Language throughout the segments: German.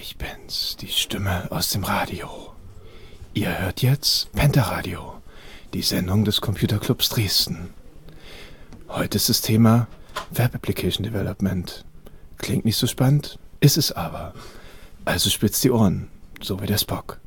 Ich bin's, die Stimme aus dem Radio. Ihr hört jetzt Pentaradio, die Sendung des Computerclubs Dresden. Heute ist das Thema Web Application Development. Klingt nicht so spannend, ist es aber. Also spitzt die Ohren, so wie der Spock.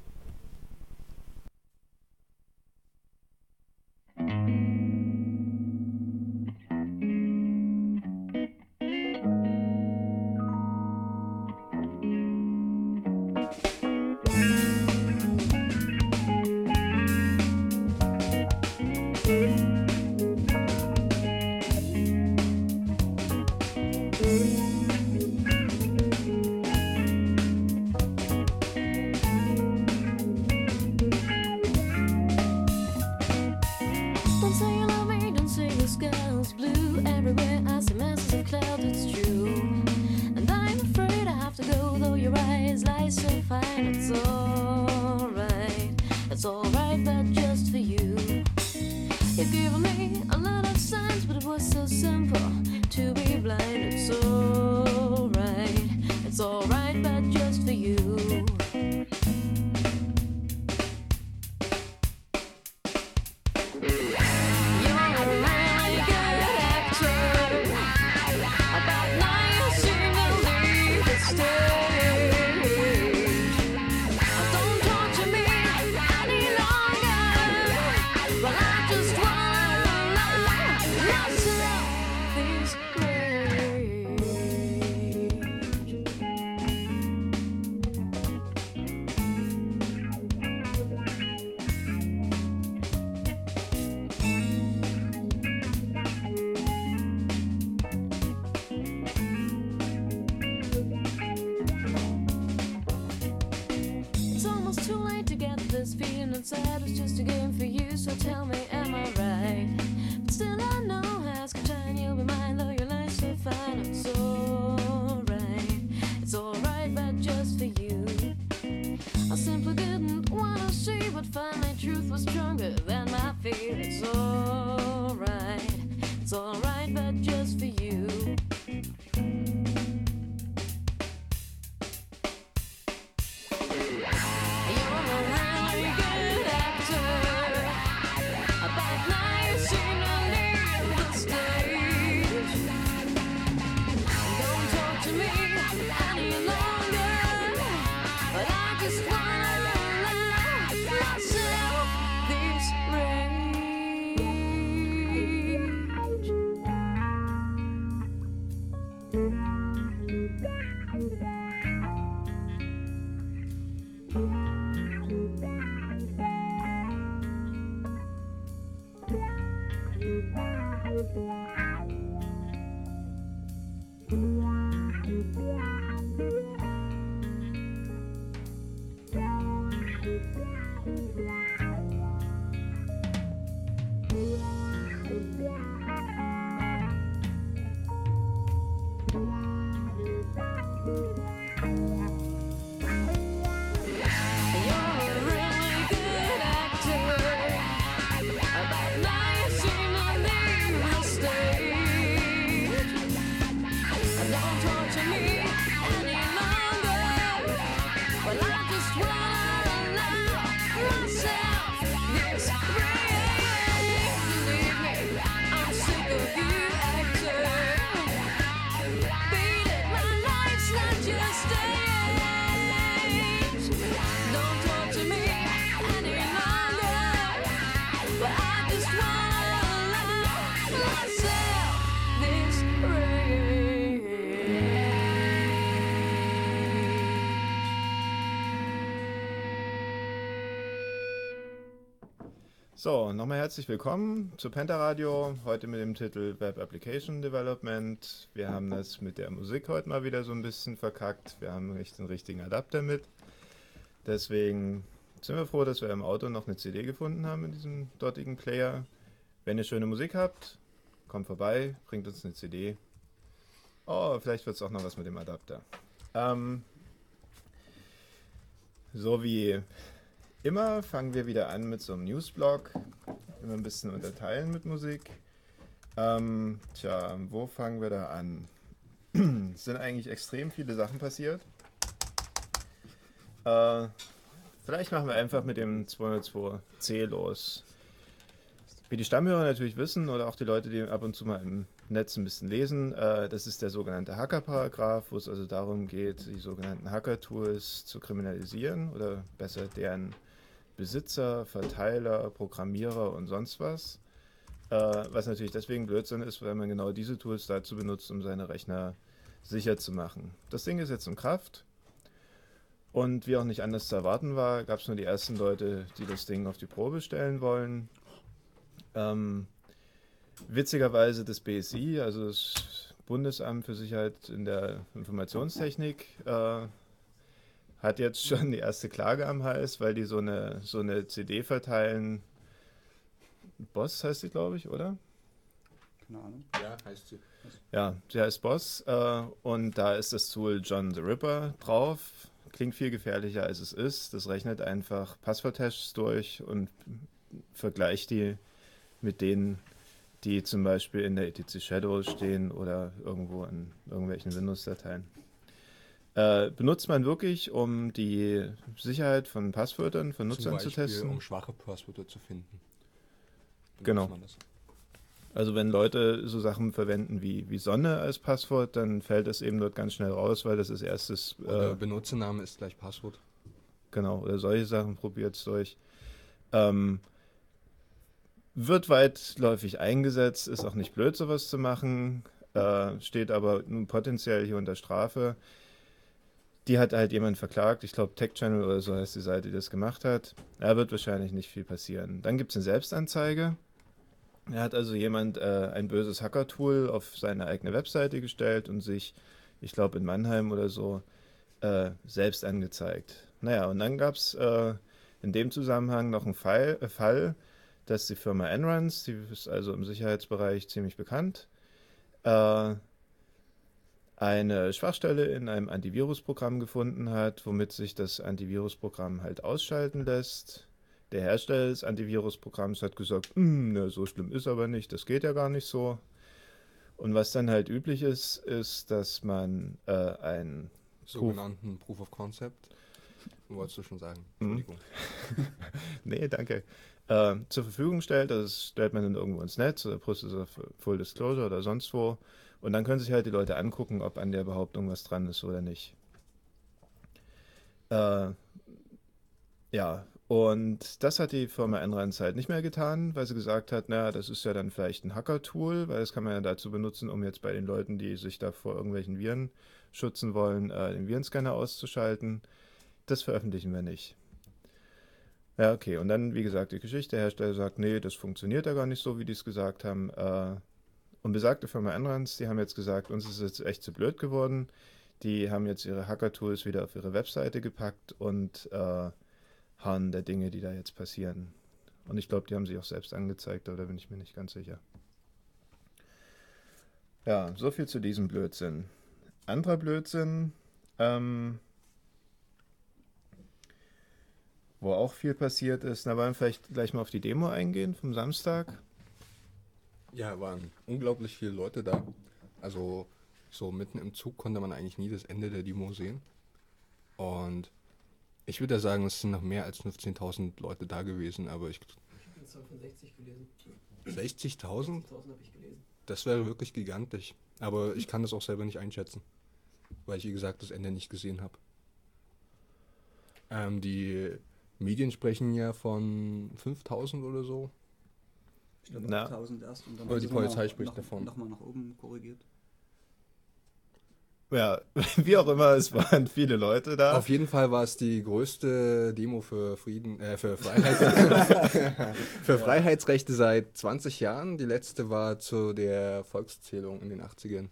So, nochmal herzlich willkommen zu Pentaradio. Heute mit dem Titel Web Application Development. Wir haben das mit der Musik heute mal wieder so ein bisschen verkackt. Wir haben nicht den richtigen Adapter mit. Deswegen sind wir froh, dass wir im Auto noch eine CD gefunden haben in diesem dortigen Player. Wenn ihr schöne Musik habt, kommt vorbei, bringt uns eine CD. Oh, vielleicht wird es auch noch was mit dem Adapter. Ähm, so wie immer fangen wir wieder an mit so einem Newsblog. Immer ein bisschen unterteilen mit Musik. Ähm, tja, wo fangen wir da an? es sind eigentlich extrem viele Sachen passiert. Äh, vielleicht machen wir einfach mit dem 202c los. Wie die Stammhörer natürlich wissen oder auch die Leute, die ab und zu mal im Netz ein bisschen lesen, äh, das ist der sogenannte Hacker-Paragraph, wo es also darum geht, die sogenannten Hacker-Tools zu kriminalisieren oder besser deren Besitzer, Verteiler, Programmierer und sonst was. Äh, was natürlich deswegen Blödsinn ist, weil man genau diese Tools dazu benutzt, um seine Rechner sicher zu machen. Das Ding ist jetzt in Kraft. Und wie auch nicht anders zu erwarten war, gab es nur die ersten Leute, die das Ding auf die Probe stellen wollen. Ähm, witzigerweise das BSI, also das Bundesamt für Sicherheit in der Informationstechnik, äh, hat jetzt schon die erste Klage am Hals, weil die so eine, so eine CD verteilen. Boss heißt sie, glaube ich, oder? Keine Ahnung. Ja, heißt sie. Ja, sie heißt Boss äh, und da ist das Tool John the Ripper drauf. Klingt viel gefährlicher als es ist. Das rechnet einfach Passworthashes durch und vergleicht die mit denen, die zum Beispiel in der etc Shadow stehen oder irgendwo in irgendwelchen Windows-Dateien. Äh, benutzt man wirklich, um die Sicherheit von Passwörtern von Nutzern Zum zu Beispiel, testen? um schwache Passwörter zu finden. Genau. Benutzt das. Also wenn Leute so Sachen verwenden wie, wie Sonne als Passwort, dann fällt das eben dort ganz schnell raus, weil das ist erstes, Oder äh, Benutzername ist gleich Passwort. genau, oder solche Sachen probiert es durch. Ähm, wird weitläufig eingesetzt, ist auch nicht blöd, sowas zu machen, äh, steht aber nun potenziell hier unter Strafe. Die hat halt jemand verklagt, ich glaube Tech Channel oder so heißt die Seite, die das gemacht hat. Da wird wahrscheinlich nicht viel passieren. Dann gibt es eine Selbstanzeige. Er hat also jemand äh, ein böses Hacker-Tool auf seine eigene Webseite gestellt und sich, ich glaube in Mannheim oder so, äh, selbst angezeigt. Naja, und dann gab es äh, in dem Zusammenhang noch einen Fall, äh, Fall, dass die Firma Enruns, die ist also im Sicherheitsbereich ziemlich bekannt, äh, eine Schwachstelle in einem Antivirusprogramm gefunden hat, womit sich das Antivirusprogramm halt ausschalten lässt. Der Hersteller des Antivirusprogramms hat gesagt, "Hm, na, so schlimm ist aber nicht, das geht ja gar nicht so. Und was dann halt üblich ist, ist, dass man äh, ein Sogenannten Proof of Concept. Wolltest du schon sagen? Mhm. Entschuldigung. nee, danke, äh, zur Verfügung stellt. Das stellt man dann irgendwo ins Netz oder Full Disclosure oder sonst wo. Und dann können sich halt die Leute angucken, ob an der Behauptung was dran ist oder nicht. Äh, ja, und das hat die Firma Enrans halt nicht mehr getan, weil sie gesagt hat, naja, das ist ja dann vielleicht ein Hacker-Tool, weil das kann man ja dazu benutzen, um jetzt bei den Leuten, die sich da vor irgendwelchen Viren schützen wollen, äh, den Virenscanner auszuschalten. Das veröffentlichen wir nicht. Ja, okay. Und dann, wie gesagt, die Geschichte. Der Hersteller sagt, nee, das funktioniert ja gar nicht so, wie die es gesagt haben. Äh, und besagte Firma Enrans, die haben jetzt gesagt, uns ist jetzt echt zu blöd geworden. Die haben jetzt ihre Hacker-Tools wieder auf ihre Webseite gepackt und äh, harren der Dinge, die da jetzt passieren. Und ich glaube, die haben sich auch selbst angezeigt, aber da bin ich mir nicht ganz sicher. Ja, so viel zu diesem Blödsinn. Anderer Blödsinn, ähm, wo auch viel passiert ist. Da wollen wir vielleicht gleich mal auf die Demo eingehen vom Samstag. Ja, waren unglaublich viele Leute da. Also so mitten im Zug konnte man eigentlich nie das Ende der Demo sehen. Und ich würde ja sagen, es sind noch mehr als 15.000 Leute da gewesen, aber ich Ich habe von 60 gelesen. 60.000? 1000 habe ich gelesen. Das wäre wirklich gigantisch. Aber ich kann das auch selber nicht einschätzen, weil ich, wie gesagt, das Ende nicht gesehen habe. Ähm, die Medien sprechen ja von 5000 oder so. Ich glaube. 1000 erst und dann Oder die sie noch- Polizei spricht noch, davon. Nochmal nach oben korrigiert. Ja, wie auch immer, es waren viele Leute da. Auf jeden Fall war es die größte Demo für Frieden, äh, für, Freiheit, für Freiheitsrechte seit 20 Jahren. Die letzte war zu der Volkszählung in den 80ern.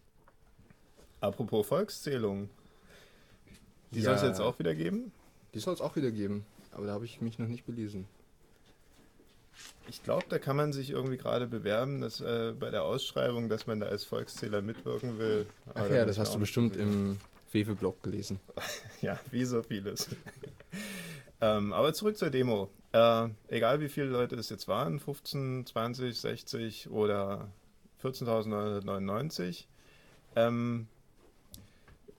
Apropos Volkszählung. Die Ja. soll es jetzt auch wieder geben? Die soll es auch wieder geben, aber da habe ich mich noch nicht belesen. Ich glaube, da kann man sich irgendwie gerade bewerben, dass äh, bei der Ausschreibung, dass man da als Volkszähler mitwirken will. Aber Ach ja, das hast du bestimmt im Fefe-Blog gelesen. Ja, wie so vieles. ähm, aber zurück zur Demo. Äh, egal wie viele Leute es jetzt waren, 15, 20, 60 oder 14.999, ähm,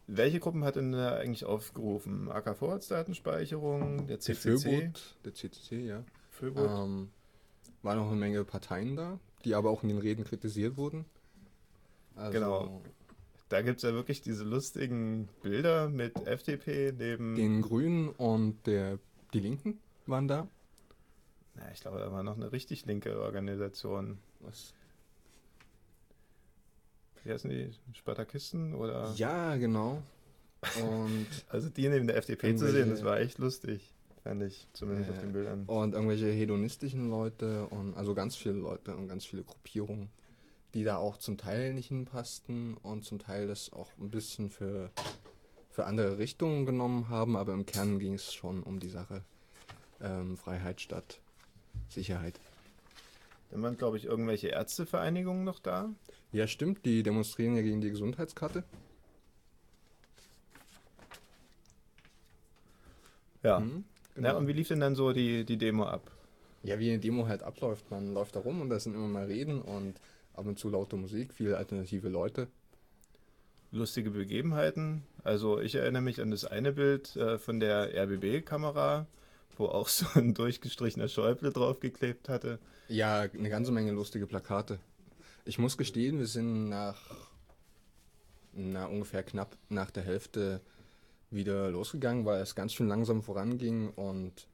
welche Gruppen hat denn da eigentlich aufgerufen? AK-Vorratsdatenspeicherung, der Der CCC, Föbot, der CCC, ja. Föbot. Ähm, waren noch eine Menge Parteien da, die aber auch in den Reden kritisiert wurden. Also, Genau. Da gibt es ja wirklich diese lustigen Bilder mit FDP neben. Den Grünen und der, die Linken waren da. Na, ich glaube, da war noch eine richtig linke Organisation. Was? Wie heißen die? Spartakisten? Oder? Ja, genau. Und, Also die neben der FDP zu sehen, das war echt lustig. Fand ich, zumindest auf Ja. den Bildern. und irgendwelche hedonistischen Leute und also ganz viele Leute und ganz viele Gruppierungen, die da auch zum Teil nicht hinpassten und zum Teil das auch ein bisschen für, für andere Richtungen genommen haben, aber im Kern ging es schon um die Sache ähm, Freiheit statt Sicherheit. Dann waren, glaube ich, irgendwelche Ärztevereinigungen noch da. Ja, stimmt, die demonstrieren ja gegen die Gesundheitskarte. Ja. Mhm, Na, genau. und wie lief denn dann so die, die Demo ab? Ja, wie eine Demo halt abläuft. Man läuft da rum und da sind immer mal Reden und ab und zu laute Musik, viele alternative Leute. Lustige Begebenheiten. Also ich erinnere mich an das eine Bild äh, von der RBB-Kamera, wo auch so ein durchgestrichener Schäuble draufgeklebt hatte. Ja, eine ganze Menge lustige Plakate. Ich muss gestehen, wir sind nach na, ungefähr knapp nach der Hälfte wieder losgegangen, weil es ganz schön langsam voranging und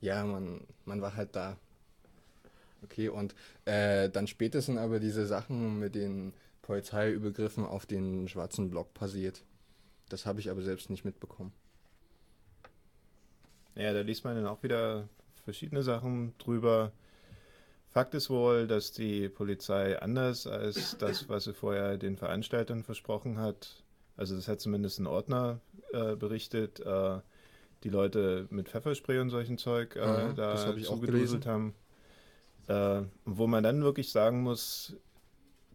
ja, man, man war halt da. Okay, und äh, dann spätestens aber diese Sachen mit den Polizeiübergriffen auf den schwarzen Block passiert. Das habe ich aber selbst nicht mitbekommen. Ja, da liest man dann auch wieder verschiedene Sachen drüber. Fakt ist wohl, dass die Polizei anders als das, was sie vorher den Veranstaltern versprochen hat, also das hat zumindest ein Ordner äh, berichtet, äh, die Leute mit Pfefferspray und solchen Zeug äh, Aha, das da hab zugeduselt haben. Äh, wo man dann wirklich sagen muss,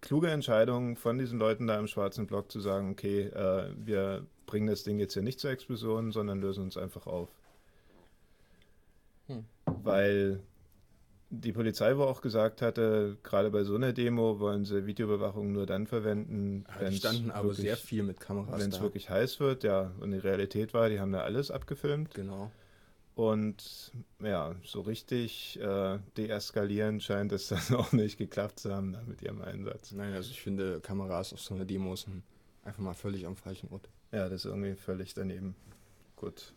kluge Entscheidung von diesen Leuten da im schwarzen Block zu sagen, okay, äh, wir bringen das Ding jetzt hier nicht zur Explosion, sondern lösen uns einfach auf. Hm. Weil die Polizei wohl auch gesagt hatte, gerade bei so einer Demo wollen sie Videoüberwachung nur dann verwenden, Ja, die wenn's standen aber wirklich- sehr viel mit Kameras wenn es da. wirklich heiß wird, ja. Und die Realität war, die haben da alles abgefilmt. Genau. Und ja, so richtig äh, deeskalieren scheint es dann auch nicht geklappt zu haben da mit ihrem Einsatz. Nein, also ich finde Kameras auf so einer Demo sind einfach mal völlig am falschen Ort. Ja, das ist irgendwie völlig daneben. Gut.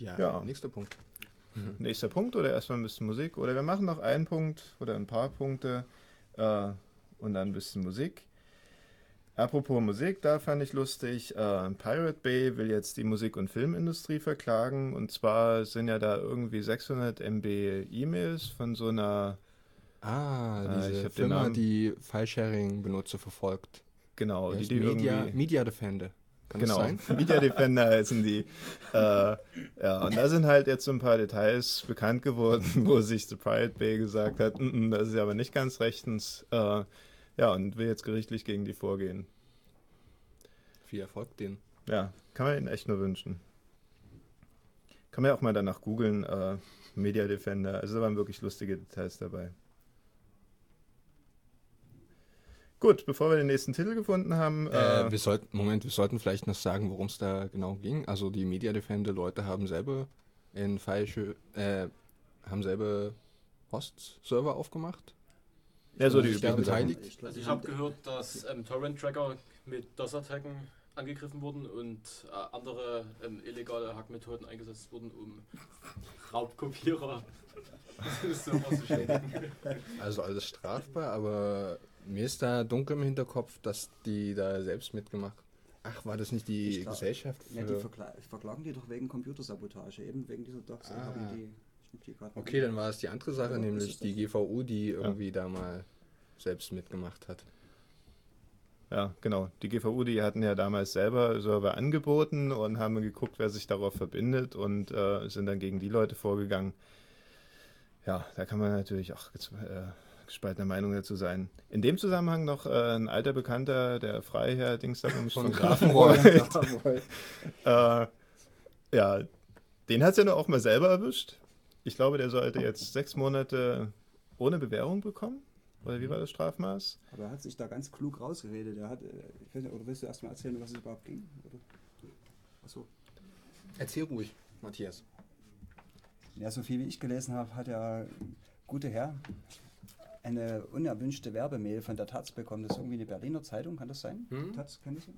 Ja, Ja. nächster Punkt. Nächster Punkt oder erstmal ein bisschen Musik? Oder wir machen noch einen Punkt oder ein paar Punkte äh, und dann ein bisschen Musik. Apropos Musik, da fand ich lustig, äh, Pirate Bay will jetzt die Musik- und Filmindustrie verklagen. Und zwar sind ja da irgendwie 600 MB E-Mails von so einer, Ah, ich diese den Firma, Namen. die File-Sharing-Benutzer verfolgt. genau, die, die Media. Media Defender. Kann Genau? Media Defender heißen die. Äh, ja, und da sind halt jetzt so ein paar Details bekannt geworden, wo sich The Pirate Bay gesagt hat, "Mm, mm, das ist aber nicht ganz rechtens. Äh, ja, und will jetzt gerichtlich gegen die vorgehen. Viel Erfolg denen. Ja, kann man ihnen echt nur wünschen. Kann man ja auch mal danach googeln, äh, Media Defender. Also da waren wirklich lustige Details dabei. Gut, bevor wir den nächsten Titel gefunden haben, Äh, äh, wir sollten, Moment, wir sollten vielleicht noch sagen, worum es da genau ging. Also die Media Defender Leute haben selber in File, äh, haben selber Host-Server aufgemacht. ja, so die üblichen beteiligt. Ich, Also ich habe gehört, dass ähm, Torrent-Tracker mit DOS-Attacken angegriffen wurden und äh, andere ähm, illegale Hackmethoden eingesetzt wurden, um Raubkopierer zu schädigen. Also alles strafbar, aber mir ist da dunkel im Hinterkopf, dass die da selbst mitgemacht. Ach, war das nicht die Ich glaub- Gesellschaft für... Ja, die verkla verklagen die doch wegen Computersabotage, eben wegen dieser Docs. Ah. die, die Okay, dann war es die andere Sache, Ja, nämlich die GVU, die irgendwie da mal selbst mitgemacht hat. Ja, genau. Die GVU, die hatten ja damals selber Server angeboten und haben geguckt, wer sich darauf verbindet und äh, sind dann gegen die Leute vorgegangen. Ja, da kann man natürlich auch äh, gespaltener Meinung dazu sein. In dem Zusammenhang noch äh, ein alter Bekannter, der Freiherr Dingsdams von Grafenreuth. äh, ja, den hat es ja nur auch mal selber erwischt. Ich glaube, der sollte jetzt sechs Monate ohne Bewährung bekommen. Oder wie war das Strafmaß? Aber er hat sich da ganz klug rausgeredet. Er hat, äh, ich weiß nicht, oder willst du erstmal erzählen, was es überhaupt ging? Oder? Achso. Erzähl ruhig, Matthias. Ja, so viel wie ich gelesen habe, hat der gute Herr eine unerwünschte Werbemail von der Taz bekommen. Das ist irgendwie eine Berliner Zeitung, kann das sein? Hm? Taz, kann das sein?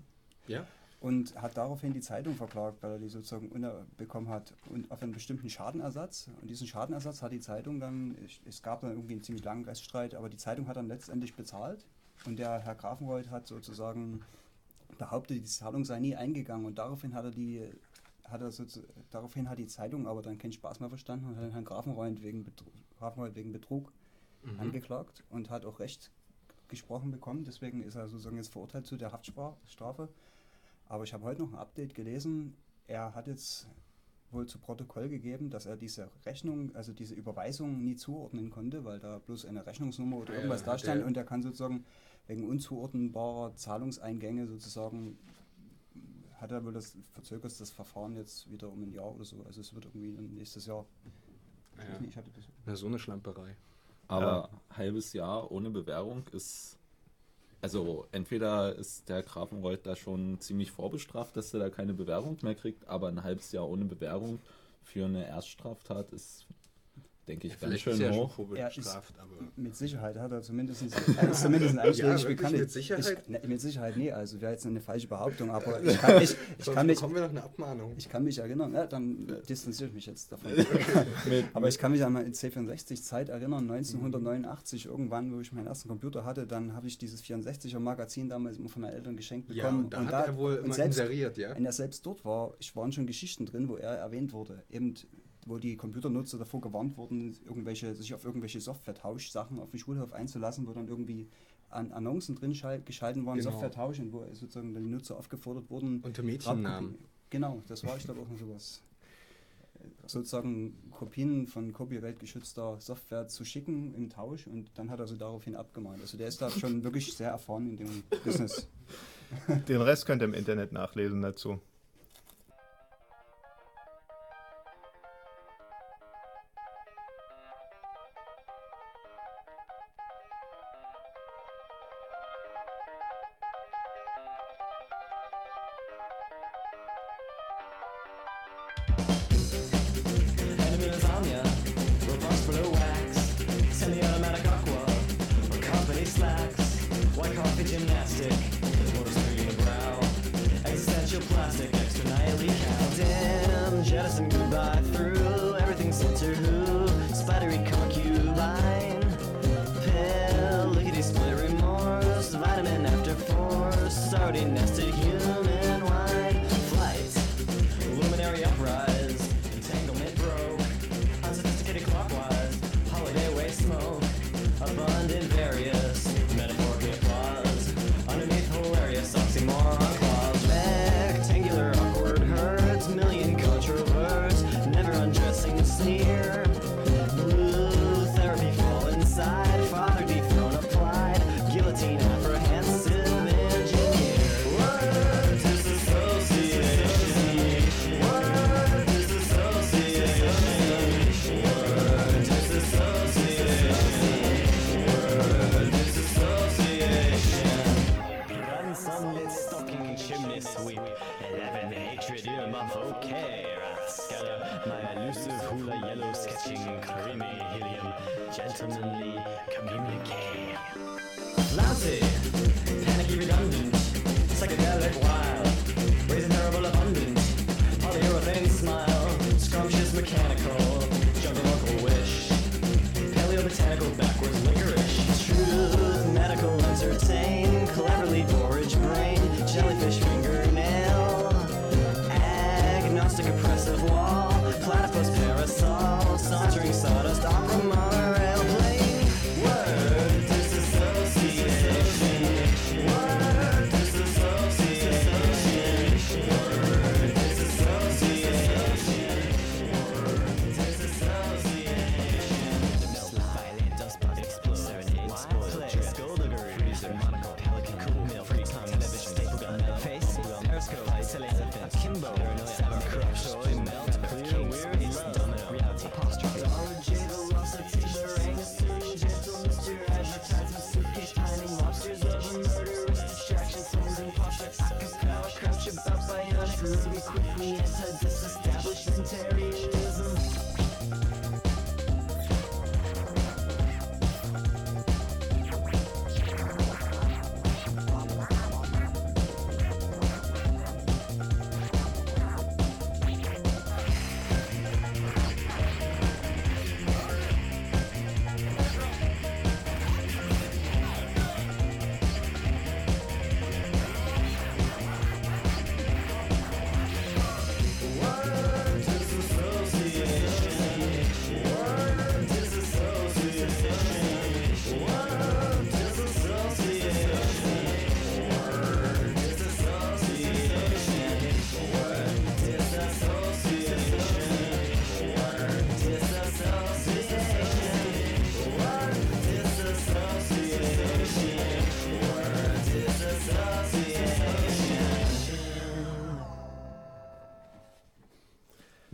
Ja? Und hat daraufhin die Zeitung verklagt, weil er die sozusagen bekommen hat und auf einen bestimmten Schadenersatz. Und diesen Schadenersatz hat die Zeitung dann, es- gab dann irgendwie einen ziemlich langen Rechtsstreit, aber die Zeitung hat dann letztendlich bezahlt. Und der Herr Grafenreuth hat sozusagen behauptet, die Zahlung sei nie eingegangen. Und daraufhin hat er die, hat er sozu- daraufhin hat die Zeitung aber dann keinen Spaß mehr verstanden und hat den Herrn Grafenreuth wegen Betrug, Grafenreuth wegen Betrug angeklagt und hat auch Recht gesprochen bekommen. Deswegen ist er sozusagen jetzt verurteilt zu der Haftstrafe. Aber ich habe heute noch ein Update gelesen. Er hat jetzt wohl zu Protokoll gegeben, dass er diese Rechnung, also diese Überweisung nie zuordnen konnte, weil da bloß eine Rechnungsnummer oder ja, irgendwas da stand und er kann sozusagen wegen unzuordnenbarer Zahlungseingänge sozusagen hat er wohl das verzögert das Verfahren jetzt wieder um ein Jahr oder so. Also es wird irgendwie nächstes Jahr. Ich Ja. nicht, ich hatte das Na, so eine Schlamperei. Aber halbes Jahr ohne Bewährung ist. Also entweder ist der Grafenreuth da schon ziemlich vorbestraft, dass er da keine Bewährung mehr kriegt, aber ein halbes Jahr ohne Bewährung für eine Erststraftat ist, denke ich, ganz Vielleicht schön ist er schon hoch. vorbestraft, aber. Mit Sicherheit hat er zumindest, er ist zumindest eigentlich Ja, bekannt. mit Sicherheit? Ich, ne, mit Sicherheit, nee, also wäre jetzt eine falsche Behauptung, aber ich kann, ich, ich Sonst kann, mich, bekommen wir noch eine Abmahnung. ich kann mich erinnern, ja, dann distanziere ich mich jetzt davon. aber ich kann mich an meine C64-Zeit erinnern, 1989 irgendwann, wo ich meinen ersten Computer hatte, dann habe ich dieses 64er Magazin damals immer von meinen Eltern geschenkt Ja, bekommen. und da hat er wohl und immer selbst, inseriert, ja? wenn er selbst dort war, ich waren schon Geschichten drin, wo er erwähnt wurde, eben wo die Computernutzer davor gewarnt wurden, irgendwelche, sich auf irgendwelche Software-Tausch-Sachen auf dem Schulhof einzulassen, wo dann irgendwie an Annoncen drin schal- geschalten waren, Genau. Software-Tausch und wo sozusagen die Nutzer aufgefordert wurden. Unter Mädchennamen. Genau, das war ich glaube auch noch sowas. Sozusagen Kopien von copyright-geschützter Software zu schicken im Tausch und dann hat er sie daraufhin abgemahnt. Also der ist da schon wirklich sehr erfahren in dem Business. Den Rest könnt ihr im Internet nachlesen dazu. Creamy helium. Gentlemanly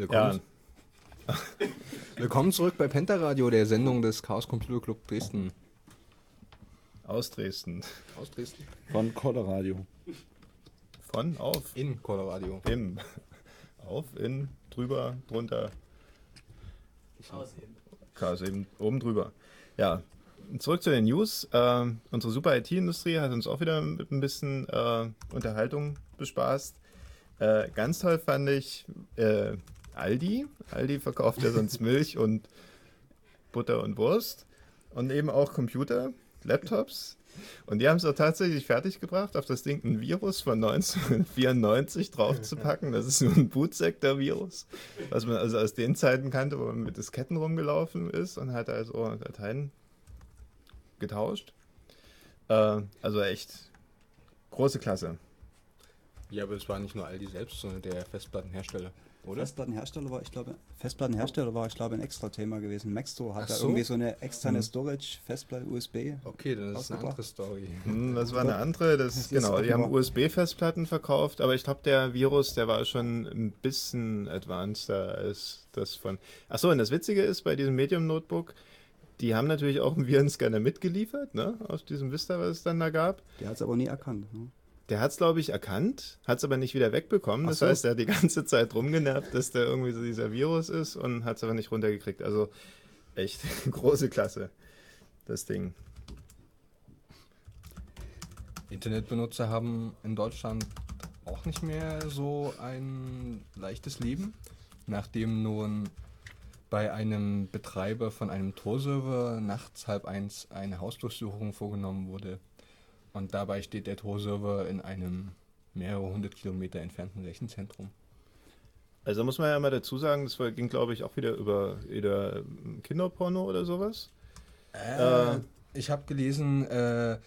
Willkommen, Willkommen zurück bei Pentaradio, der Sendung des Chaos Computer Club Dresden. Aus Dresden. Aus Dresden? Von Colorado. Von, auf, In Colorado. im. Auf, in, drüber, drunter. Chaos eben oben drüber. Ja, zurück zu den News. Ähm, unsere super IT-Industrie hat uns auch wieder mit ein bisschen äh, Unterhaltung bespaßt. Äh, ganz toll fand ich äh, Aldi. Aldi verkauft ja sonst Milch und Butter und Wurst. Und eben auch Computer, Laptops. Und die haben es auch tatsächlich fertiggebracht, auf das Ding ein Virus von 1994 draufzupacken. Das ist nur ein Bootsektor-Virus, was man also aus den Zeiten kannte, wo man mit Disketten rumgelaufen ist und hat also Dateien getauscht. Äh, also echt große Klasse. Ja, aber es war nicht nur Aldi selbst, sondern der Festplattenhersteller, oder? Festplattenhersteller war, ich glaube, Festplattenhersteller war, ich glaube, ein extra Thema gewesen. Maxtor hat Ach da so. irgendwie so eine externe Storage, Festplatte, USB. Okay, dann ist es eine andere Story. Hm, Das war eine andere, das, Das ist genau, die haben USB-Festplatten verkauft, aber ich glaube, der Virus, der war schon ein bisschen advanceder als das von. Achso, und das Witzige ist, bei diesem Medium-Notebook, die haben natürlich auch einen Virenscanner mitgeliefert, ne, aus diesem Vista, was es dann da gab. Der hat es aber nie erkannt. Ne? Der hat es, glaube ich, erkannt, hat es aber nicht wieder wegbekommen. Das so. heißt, er hat die ganze Zeit rumgenervt, dass da irgendwie so dieser Virus ist und hat es aber nicht runtergekriegt. Also echt große Klasse, das Ding. Internetbenutzer haben in Deutschland auch nicht mehr so ein leichtes Leben, nachdem nun bei einem Betreiber von einem Tor-Server nachts halb eins eine Hausdurchsuchung vorgenommen wurde. Und dabei steht der Tor-Server in einem mehrere hundert Kilometer entfernten Rechenzentrum. Also muss man ja mal dazu sagen, das ging, glaube ich, auch wieder über, über Kinderporno oder sowas. Äh, ich habe gelesen, äh,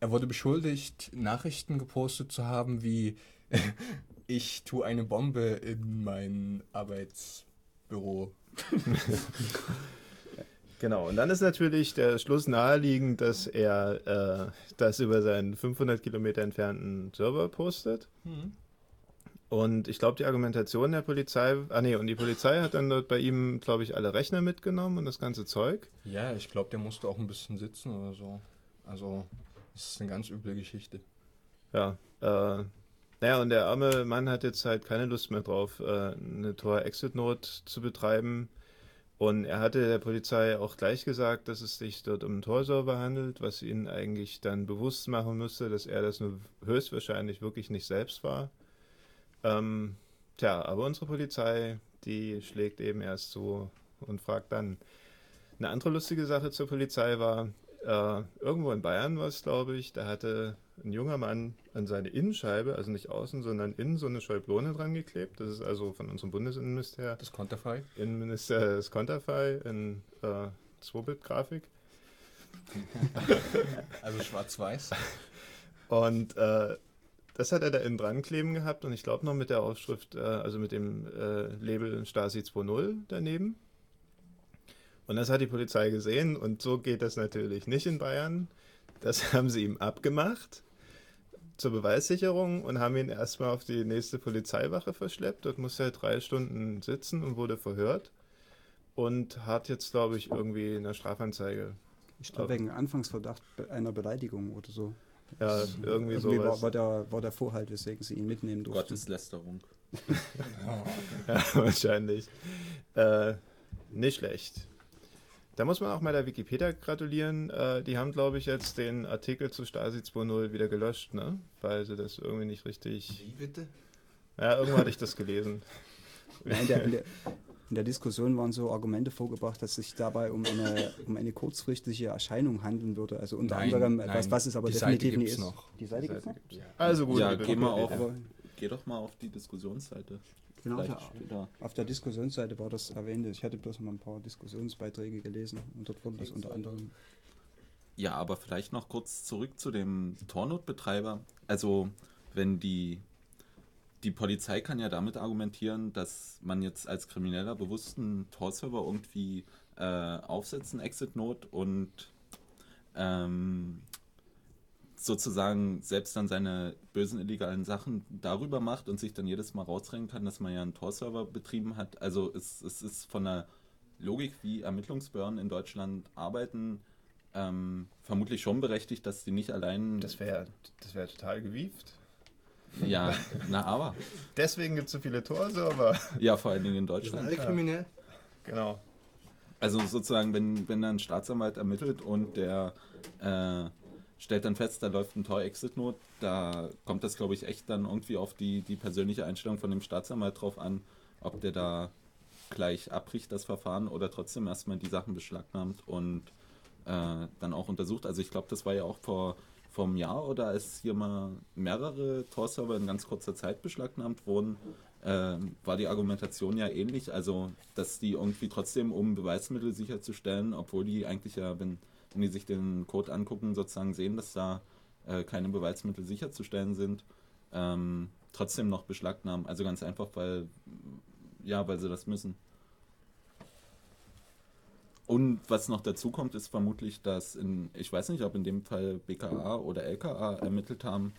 er wurde beschuldigt, Nachrichten gepostet zu haben, wie ich tue eine Bombe in mein Arbeitsbüro. Genau, und dann ist natürlich der Schluss naheliegend, dass er äh, das über seinen 500 Kilometer entfernten Server postet. Und ich glaube, die Argumentation der Polizei, ah nee, und die Polizei hat dann dort bei ihm, glaube ich, alle Rechner mitgenommen und das ganze Zeug. Ja, ich glaube, der musste auch ein bisschen sitzen oder so. Also, das ist eine ganz üble Geschichte. Ja, äh, naja, und der arme Mann hat jetzt halt keine Lust mehr drauf, äh, eine Tor-Exit-Note zu betreiben. Und er hatte der Polizei auch gleich gesagt, dass es sich dort um einen Tor-Server handelt, was ihn eigentlich dann bewusst machen müsste, dass er das nur höchstwahrscheinlich wirklich nicht selbst war. Ähm, tja, aber unsere Polizei, die schlägt eben erst so und fragt dann. Eine andere lustige Sache zur Polizei war, äh, irgendwo in Bayern war es, glaube ich, da hatte ein junger Mann an seine Innenscheibe, also nicht außen, sondern innen so eine Schäublone dran geklebt. Das ist also von unserem Bundesinnenminister, Das Konterfei. Innenminister des Konterfei in äh, 2-Bit-Grafik. Also schwarz-weiß. Und äh, das hat er da innen dran kleben gehabt und ich glaube noch mit der Aufschrift, äh, also mit dem äh, Label Stasi 2.0 daneben. Und das hat die Polizei gesehen und so geht das natürlich nicht in Bayern. Das haben sie ihm abgemacht zur Beweissicherung und haben ihn erstmal auf die nächste Polizeiwache verschleppt. Dort musste er drei Stunden sitzen und wurde verhört und hat jetzt, glaube ich, irgendwie eine Strafanzeige. Ich glaube, wegen Anfangsverdacht einer Beleidigung oder so. Ja, irgendwie Irgendwie war, war, der, war der Vorhalt, weswegen sie ihn mitnehmen durften. Gotteslästerung. ja, wahrscheinlich. Äh, nicht schlecht. Da muss man auch mal der Wikipedia gratulieren. Äh, die haben, glaube ich, jetzt den Artikel zu Stasi 2.0 wieder gelöscht, ne? Weil sie das irgendwie nicht richtig. Wie bitte? Ja, irgendwo hatte ich das gelesen. Nein, der, in, der, in der Diskussion waren so Argumente vorgebracht, dass es sich dabei um eine, um eine kurzfristige Erscheinung handeln würde. Also unter Nein, anderem nein, etwas, was es aber die Seite definitiv nicht ist. noch. Die Seite gibt's noch? Also gut. Ja, geh mal auf. Geh doch mal auf die Diskussionsseite. Genau, da. Auf der Diskussionsseite war das erwähnt. Ich hatte bloß mal ein paar Diskussionsbeiträge gelesen und dort wurde das unter anderem. Ja, aber vielleicht noch kurz zurück zu dem Tornot-Betreiber. Also, wenn die, die Polizei kann ja damit argumentieren, dass man jetzt als Krimineller bewusst einen Tor-Server irgendwie äh, aufsetzen, Exit-Note und ähm, sozusagen selbst dann seine bösen illegalen Sachen darüber macht und sich dann jedes Mal rausrennen kann, dass man ja einen Tor-Server betrieben hat. Also es, es ist von der Logik, wie Ermittlungsbehörden in Deutschland arbeiten, ähm, vermutlich schon berechtigt, dass die nicht allein. Das wäre das wär total gewieft. ja, na aber. Deswegen gibt es so viele Torserver. Ja, vor allen Dingen in Deutschland. alle kriminell? Genau. Also sozusagen, wenn, wenn dann ein Staatsanwalt ermittelt und der äh, stellt dann fest, da läuft ein Tor-Exit-Not, da kommt das, glaube ich, echt dann irgendwie auf die, die persönliche Einstellung von dem Staatsanwalt drauf an, ob der da gleich abbricht, das Verfahren, oder trotzdem erstmal die Sachen beschlagnahmt und äh, dann auch untersucht. Also ich glaube, das war ja auch vor, vor einem Jahr oder als hier mal mehrere Tor-Server in ganz kurzer Zeit beschlagnahmt wurden, ähm, war die Argumentation ja ähnlich. Also, dass die irgendwie trotzdem, um Beweismittel sicherzustellen, obwohl die eigentlich ja, wenn, wenn die sich den Code angucken, sozusagen sehen, dass da äh, keine Beweismittel sicherzustellen sind, ähm, trotzdem noch beschlagnahmen. Also ganz einfach, weil, ja, weil sie das müssen. Und was noch dazu kommt, ist vermutlich, dass in, ich weiß nicht, ob in dem Fall BKA oder LKA ermittelt haben,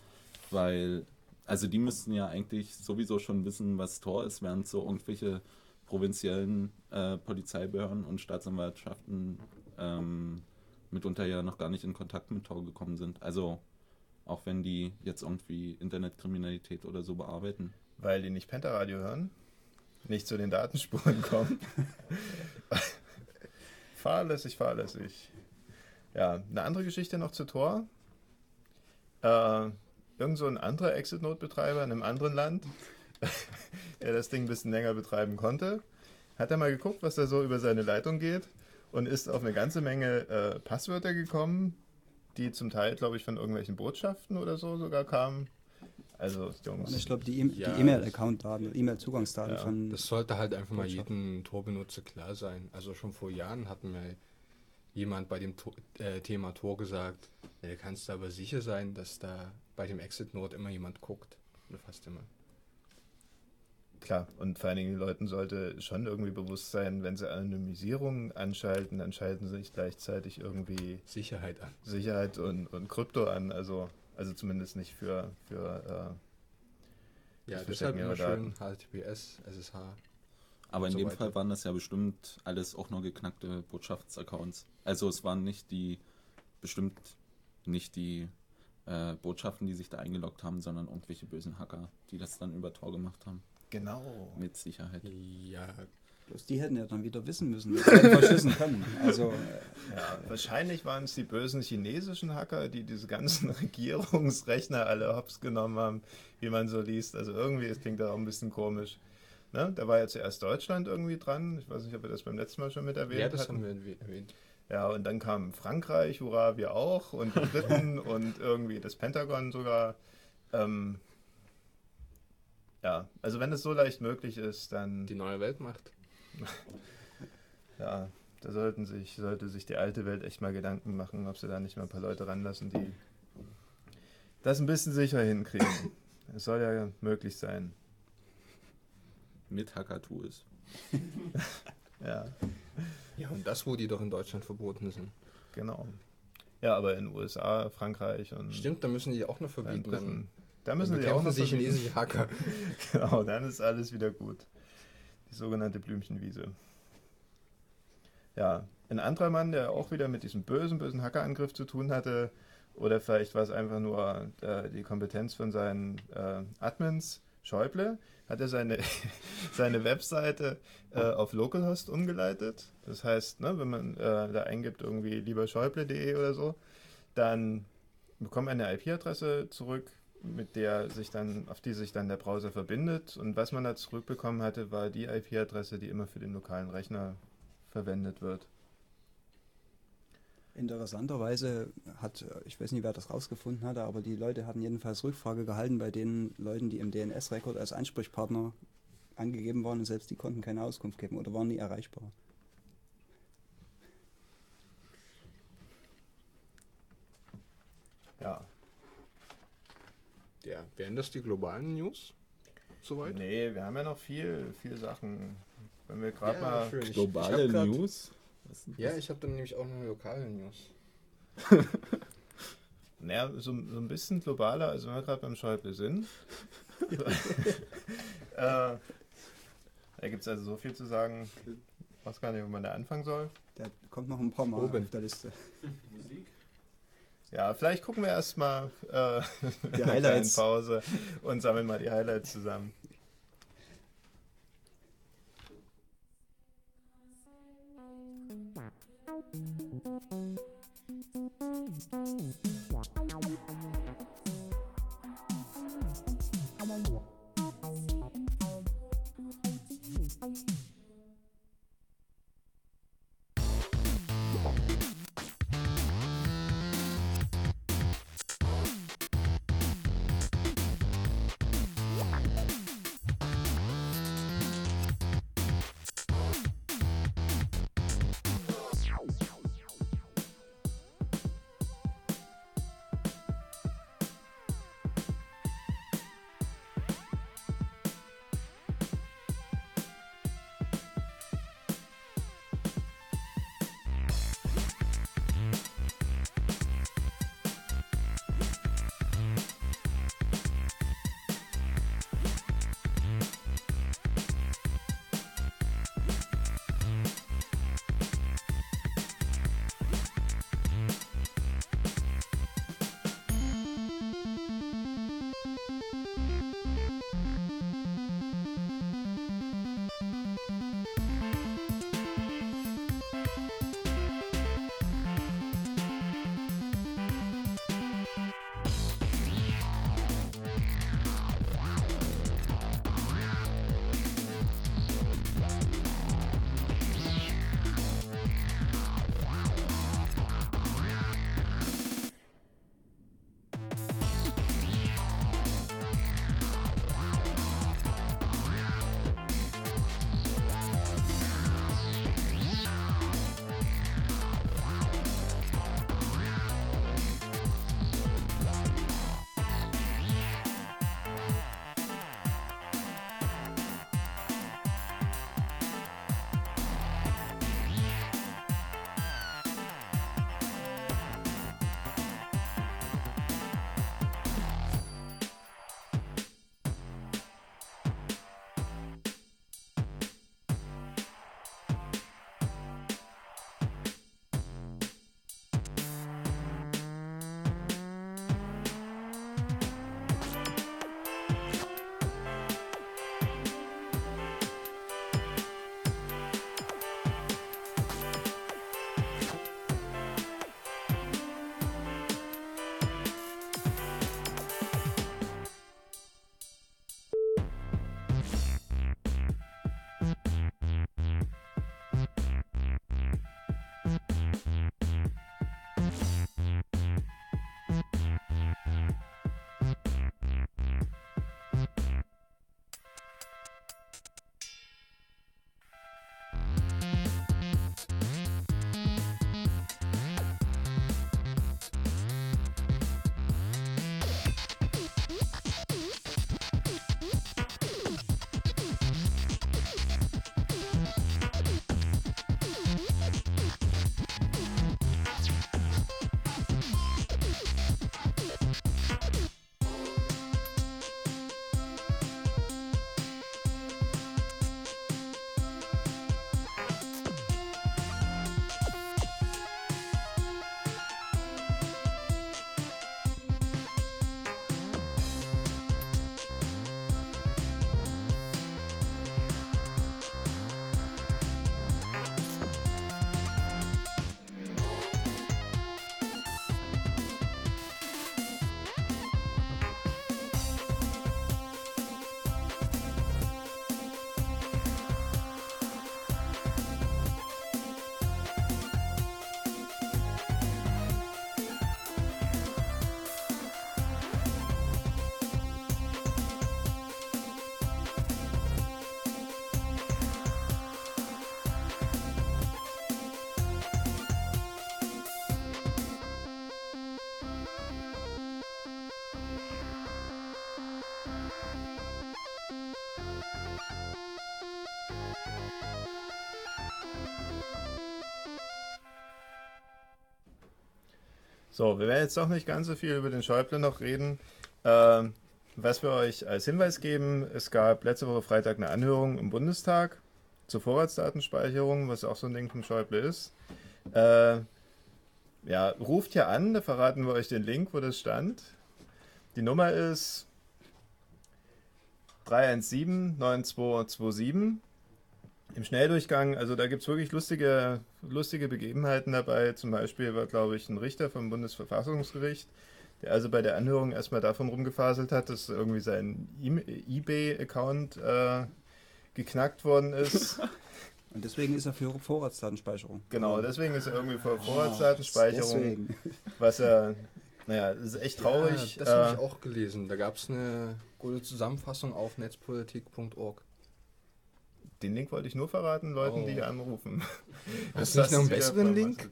weil, also die müssten ja eigentlich sowieso schon wissen, was Tor ist, während so irgendwelche provinziellen äh, Polizeibehörden und Staatsanwaltschaften ähm, mitunter ja noch gar nicht in Kontakt mit Tor gekommen sind. Also auch wenn die jetzt irgendwie Internetkriminalität oder so bearbeiten. Weil die nicht Pentaradio hören, nicht zu den Datenspuren kommen. fahrlässig, fahrlässig. Ja, eine andere Geschichte noch zu Tor. Äh, irgend so ein anderer Exit-Note-Betreiber in einem anderen Land, der das Ding ein bisschen länger betreiben konnte, hat er mal geguckt, was da so über seine Leitung geht und ist auf eine ganze Menge äh, Passwörter gekommen, die zum Teil, glaube ich, von irgendwelchen Botschaften oder so sogar kamen. Also, Und ich Jungs, glaube, die E- Ja, die E-Mail-Account-Daten, E-Mail-Zugangsdaten Ja, von. Das sollte halt einfach mal jedem Tor-Benutzer klar sein. Also schon vor Jahren hat mir jemand bei dem Tor, äh, Thema Tor gesagt, ja, du kannst aber sicher sein, dass da bei dem Exit-Note immer jemand guckt. Oder fast immer. Klar, und vor allen Dingen den Leuten sollte schon irgendwie bewusst sein, wenn sie Anonymisierung anschalten, dann schalten sie sich gleichzeitig irgendwie Sicherheit an. Sicherheit und, und Krypto an. Also, also zumindest nicht für, für Ja, Ich deshalb immer schön HTTPS, SSH. Aber in So dem weiter. Fall waren das ja bestimmt alles auch nur geknackte Botschaftsaccounts. Also es waren nicht die, bestimmt nicht die äh, Botschaften, die sich da eingeloggt haben, sondern irgendwelche bösen Hacker, die das dann über Tor gemacht haben. Genau. Mit Sicherheit. Ja, Bloß die hätten ja dann wieder wissen müssen, dass sie verschissen können. Also, äh, Ja, wahrscheinlich waren es die bösen chinesischen Hacker, die diese ganzen Regierungsrechner alle hops genommen haben, wie man so liest. Also irgendwie, es klingt da auch ein bisschen komisch. Ne? Da war ja zuerst Deutschland irgendwie dran. Ich weiß nicht, ob wir das beim letzten Mal schon mit erwähnt ja das hatten. haben wir erwäh- erwähnt. Ja, und dann kam Frankreich, hurra, wir auch, und die Briten und irgendwie das Pentagon sogar. Ähm, ja, also wenn es so leicht möglich ist, dann Die neue Weltmacht. ja, da sollten sich, sollte sich die alte Welt echt mal Gedanken machen, ob sie da nicht mal ein paar Leute ranlassen, die das ein bisschen sicher hinkriegen. Es soll ja möglich sein. Mit Hacker-Tools. Ja, Ja, und das, wo die doch in Deutschland verboten sind. genau. Ja, aber in USA, Frankreich und Stimmt, da müssen die auch noch den verbieten. Da müssen sie auch noch sich chinesische Hacker. Genau, dann ist alles wieder gut. Die sogenannte Blümchenwiese. Ja, ein anderer Mann, der auch wieder mit diesem bösen, bösen Hackerangriff zu tun hatte, oder vielleicht war es einfach nur äh, die Kompetenz von seinen äh, Admins, Schäuble hat er seine, seine Webseite äh, auf Localhost umgeleitet. Das heißt, ne, wenn man äh, da eingibt irgendwie lieberschäuble.de oder so, dann bekommt man eine IP-Adresse zurück, mit der sich dann, auf die sich dann der Browser verbindet. Und was man da zurückbekommen hatte, war die IP-Adresse, die immer für den lokalen Rechner verwendet wird. Interessanterweise hat, ich weiß nicht, wer das rausgefunden hatte, aber die Leute hatten jedenfalls Rückfrage gehalten bei den Leuten, die im DNS-Rekord als Ansprechpartner angegeben waren und selbst die konnten keine Auskunft geben oder waren nie erreichbar. Ja. Ja, wären das die globalen News? Soweit? Nee, wir haben ja noch viel, viel Sachen. Wenn wir gerade Ja, mal. schön. Ich- Globale ich grad- News? Ist Ja, ich habe dann nämlich auch noch lokale News. Naja, so, so ein bisschen globaler, also wenn wir gerade beim Schäuble sind. äh, da gibt es also so viel zu sagen. Ich weiß gar nicht, wo man da anfangen soll. Der kommt noch ein paar Mal Oben. auf der Liste. Musik. Ja, vielleicht gucken wir erstmal äh, Die Highlights. Pause und sammeln mal die Highlights zusammen. So, wir werden jetzt doch nicht ganz so viel über den Schäuble noch reden. Ähm, was wir euch als Hinweis geben, es gab letzte Woche Freitag eine Anhörung im Bundestag zur Vorratsdatenspeicherung, was auch so ein Ding vom Schäuble ist. Äh, ja, ruft hier an, da verraten wir euch den Link, wo das stand. Die Nummer ist 317 9227. Im Schnelldurchgang, also da gibt es wirklich lustige, lustige Begebenheiten dabei. Zum Beispiel war, glaube ich, ein Richter vom Bundesverfassungsgericht, der also bei der Anhörung erstmal davon rumgefaselt hat, dass irgendwie sein E- eBay-Account äh, geknackt worden ist. Und deswegen ist er für Vorratsdatenspeicherung. Genau, deswegen ist er irgendwie für Vorratsdatenspeicherung, Deswegen. was er, naja, das ist echt traurig. Ja, das habe äh, ich auch gelesen. Da gab es eine gute Zusammenfassung auf netzpolitik.org. Den Link wollte ich nur verraten, Leuten, Oh. die anrufen. Hast du nicht noch einen besseren Link?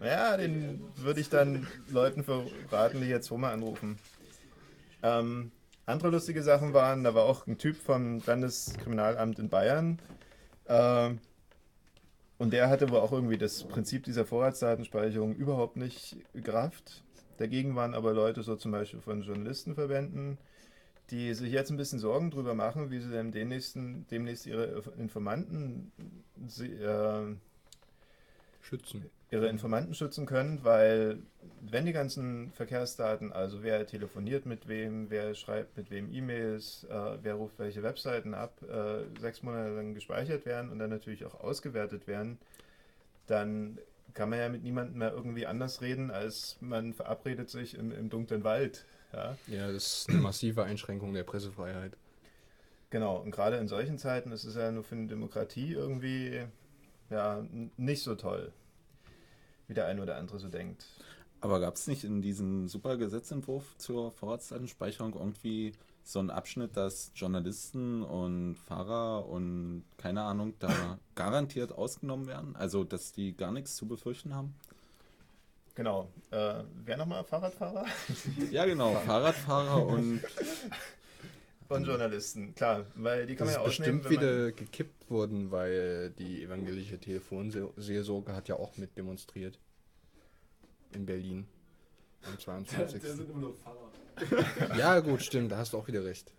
Naja, den würde ich dann Leuten verraten, die jetzt Roma anrufen. Ähm, andere lustige Sachen waren, da war auch ein Typ vom Landeskriminalamt in Bayern. Ähm, und der hatte wohl auch irgendwie das Prinzip dieser Vorratsdatenspeicherung überhaupt nicht gerafft. Dagegen waren aber Leute, so zum Beispiel von Journalistenverbänden, die sich jetzt ein bisschen Sorgen drüber machen, wie sie denn demnächst, demnächst ihre Informanten, sie, äh, Schützen. ihre Informanten schützen können, weil wenn die ganzen Verkehrsdaten, also wer telefoniert mit wem, wer schreibt mit wem E-Mails, äh, wer ruft welche Webseiten ab, äh, sechs Monate lang gespeichert werden und dann natürlich auch ausgewertet werden, dann kann man ja mit niemandem mehr irgendwie anders reden, als man verabredet sich im, im dunklen Wald. Ja? Ja, das ist eine massive Einschränkung der Pressefreiheit. Genau, und gerade in solchen Zeiten ist es ja nur für eine Demokratie irgendwie ja, nicht so toll, wie der eine oder andere so denkt. Aber gab es nicht in diesem super Gesetzentwurf zur Vorratsdatenspeicherung irgendwie so einen Abschnitt, dass Journalisten und Fahrer und keine Ahnung da garantiert ausgenommen werden? Also, dass die gar nichts zu befürchten haben? Genau. Äh, wer nochmal Fahrradfahrer? Ja, genau. Fahrradfahrer und Von Journalisten, klar, weil die kann Das man ist ja ausnehmen, bestimmt wieder gekippt worden, weil die evangelische Telefonseelsorge hat ja auch mit demonstriert. In Berlin. Am 22. immer nur Fahrer. Ja, gut, stimmt, da hast du auch wieder recht.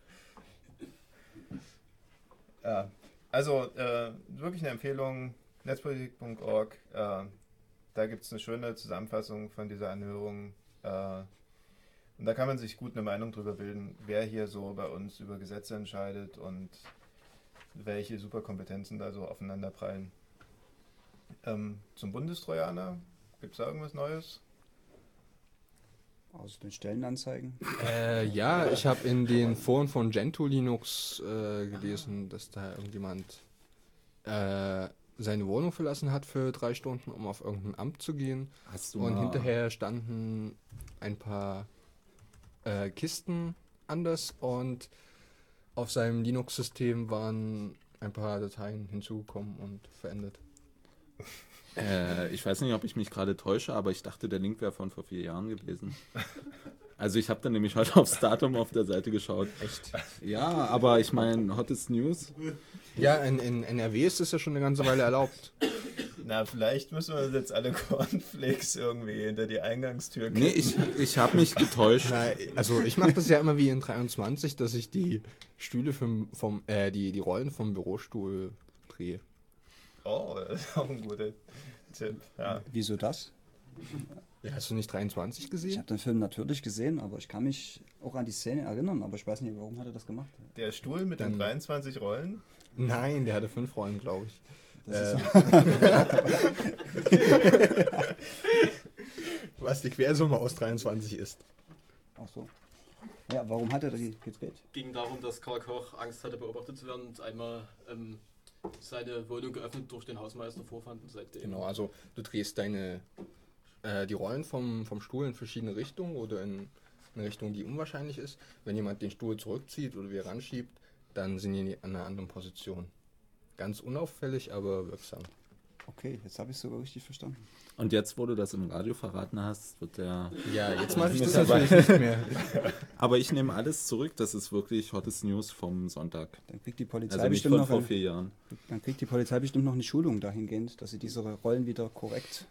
Ja, also äh, wirklich eine Empfehlung, netzpolitik.org. Äh, da gibt es eine schöne Zusammenfassung von dieser Anhörung. Äh, und da kann man sich gut eine Meinung drüber bilden, wer hier so bei uns über Gesetze entscheidet und welche Superkompetenzen da so aufeinander prallen. Ähm, zum Bundestrojaner, gibt es da irgendwas Neues? Aus den Stellenanzeigen. Äh, ja, ich habe in den Foren von Gentoo Linux äh, gelesen, dass da irgendjemand äh, seine Wohnung verlassen hat für drei Stunden, um auf irgendein Amt zu gehen. hast du Und mal, hinterher standen ein paar äh, Kisten anders und auf seinem Linux-System waren ein paar Dateien hinzugekommen und verändert. Äh, ich weiß nicht, ob ich mich gerade täusche, aber ich dachte, der Link wäre von vor vier Jahren gewesen. Also ich habe dann nämlich heute aufs Datum auf der Seite geschaut. Echt? Ja, aber ich meine, Hottest News. Ja, in, in NRW ist das ja schon eine ganze Weile erlaubt. Na, vielleicht müssen wir jetzt alle Cornflakes irgendwie hinter die Eingangstür Nee, ich, ich habe mich getäuscht. Na, also ich mache das ja immer wie in 23, dass ich die Stühle vom, vom äh, die, die Rollen vom Bürostuhl drehe. Oh, das ist auch ein guter Tipp. Ja. Wieso das? Ja, hast du nicht 23 Ich gesehen? habe den Film natürlich gesehen, aber ich kann mich auch an die Szene erinnern, aber ich weiß nicht, warum hat er das gemacht. Der Stuhl mit den Dann- 23 Rollen. Nein, der hatte fünf Rollen, glaube ich. Das ist Was die Quersumme aus 23 ist. Ach so. Ja, warum hat er die gedreht? ging darum, dass Karl Koch Angst hatte, beobachtet zu werden und einmal ähm, seine Wohnung geöffnet durch den Hausmeister vorfand und seitdem. Genau, also du drehst deine äh, die Rollen vom, vom Stuhl in verschiedene Richtungen oder in eine Richtung, die unwahrscheinlich ist. Wenn jemand den Stuhl zurückzieht oder wieder ranschiebt, dann sind die an einer anderen Position. Ganz unauffällig, aber wirksam. Okay, jetzt habe ich es sogar richtig verstanden. Und jetzt, wo du das im Radio verraten hast, wird der. Ja, jetzt mache ich das natürlich nicht mehr. Aber ich nehme alles zurück. Das ist wirklich Hottest News vom Sonntag. Dann kriegt die Polizei Also bestimmt noch vor ein, vier Jahren. dann kriegt die Polizei bestimmt noch eine Schulung dahingehend, dass sie diese Rollen wieder korrekt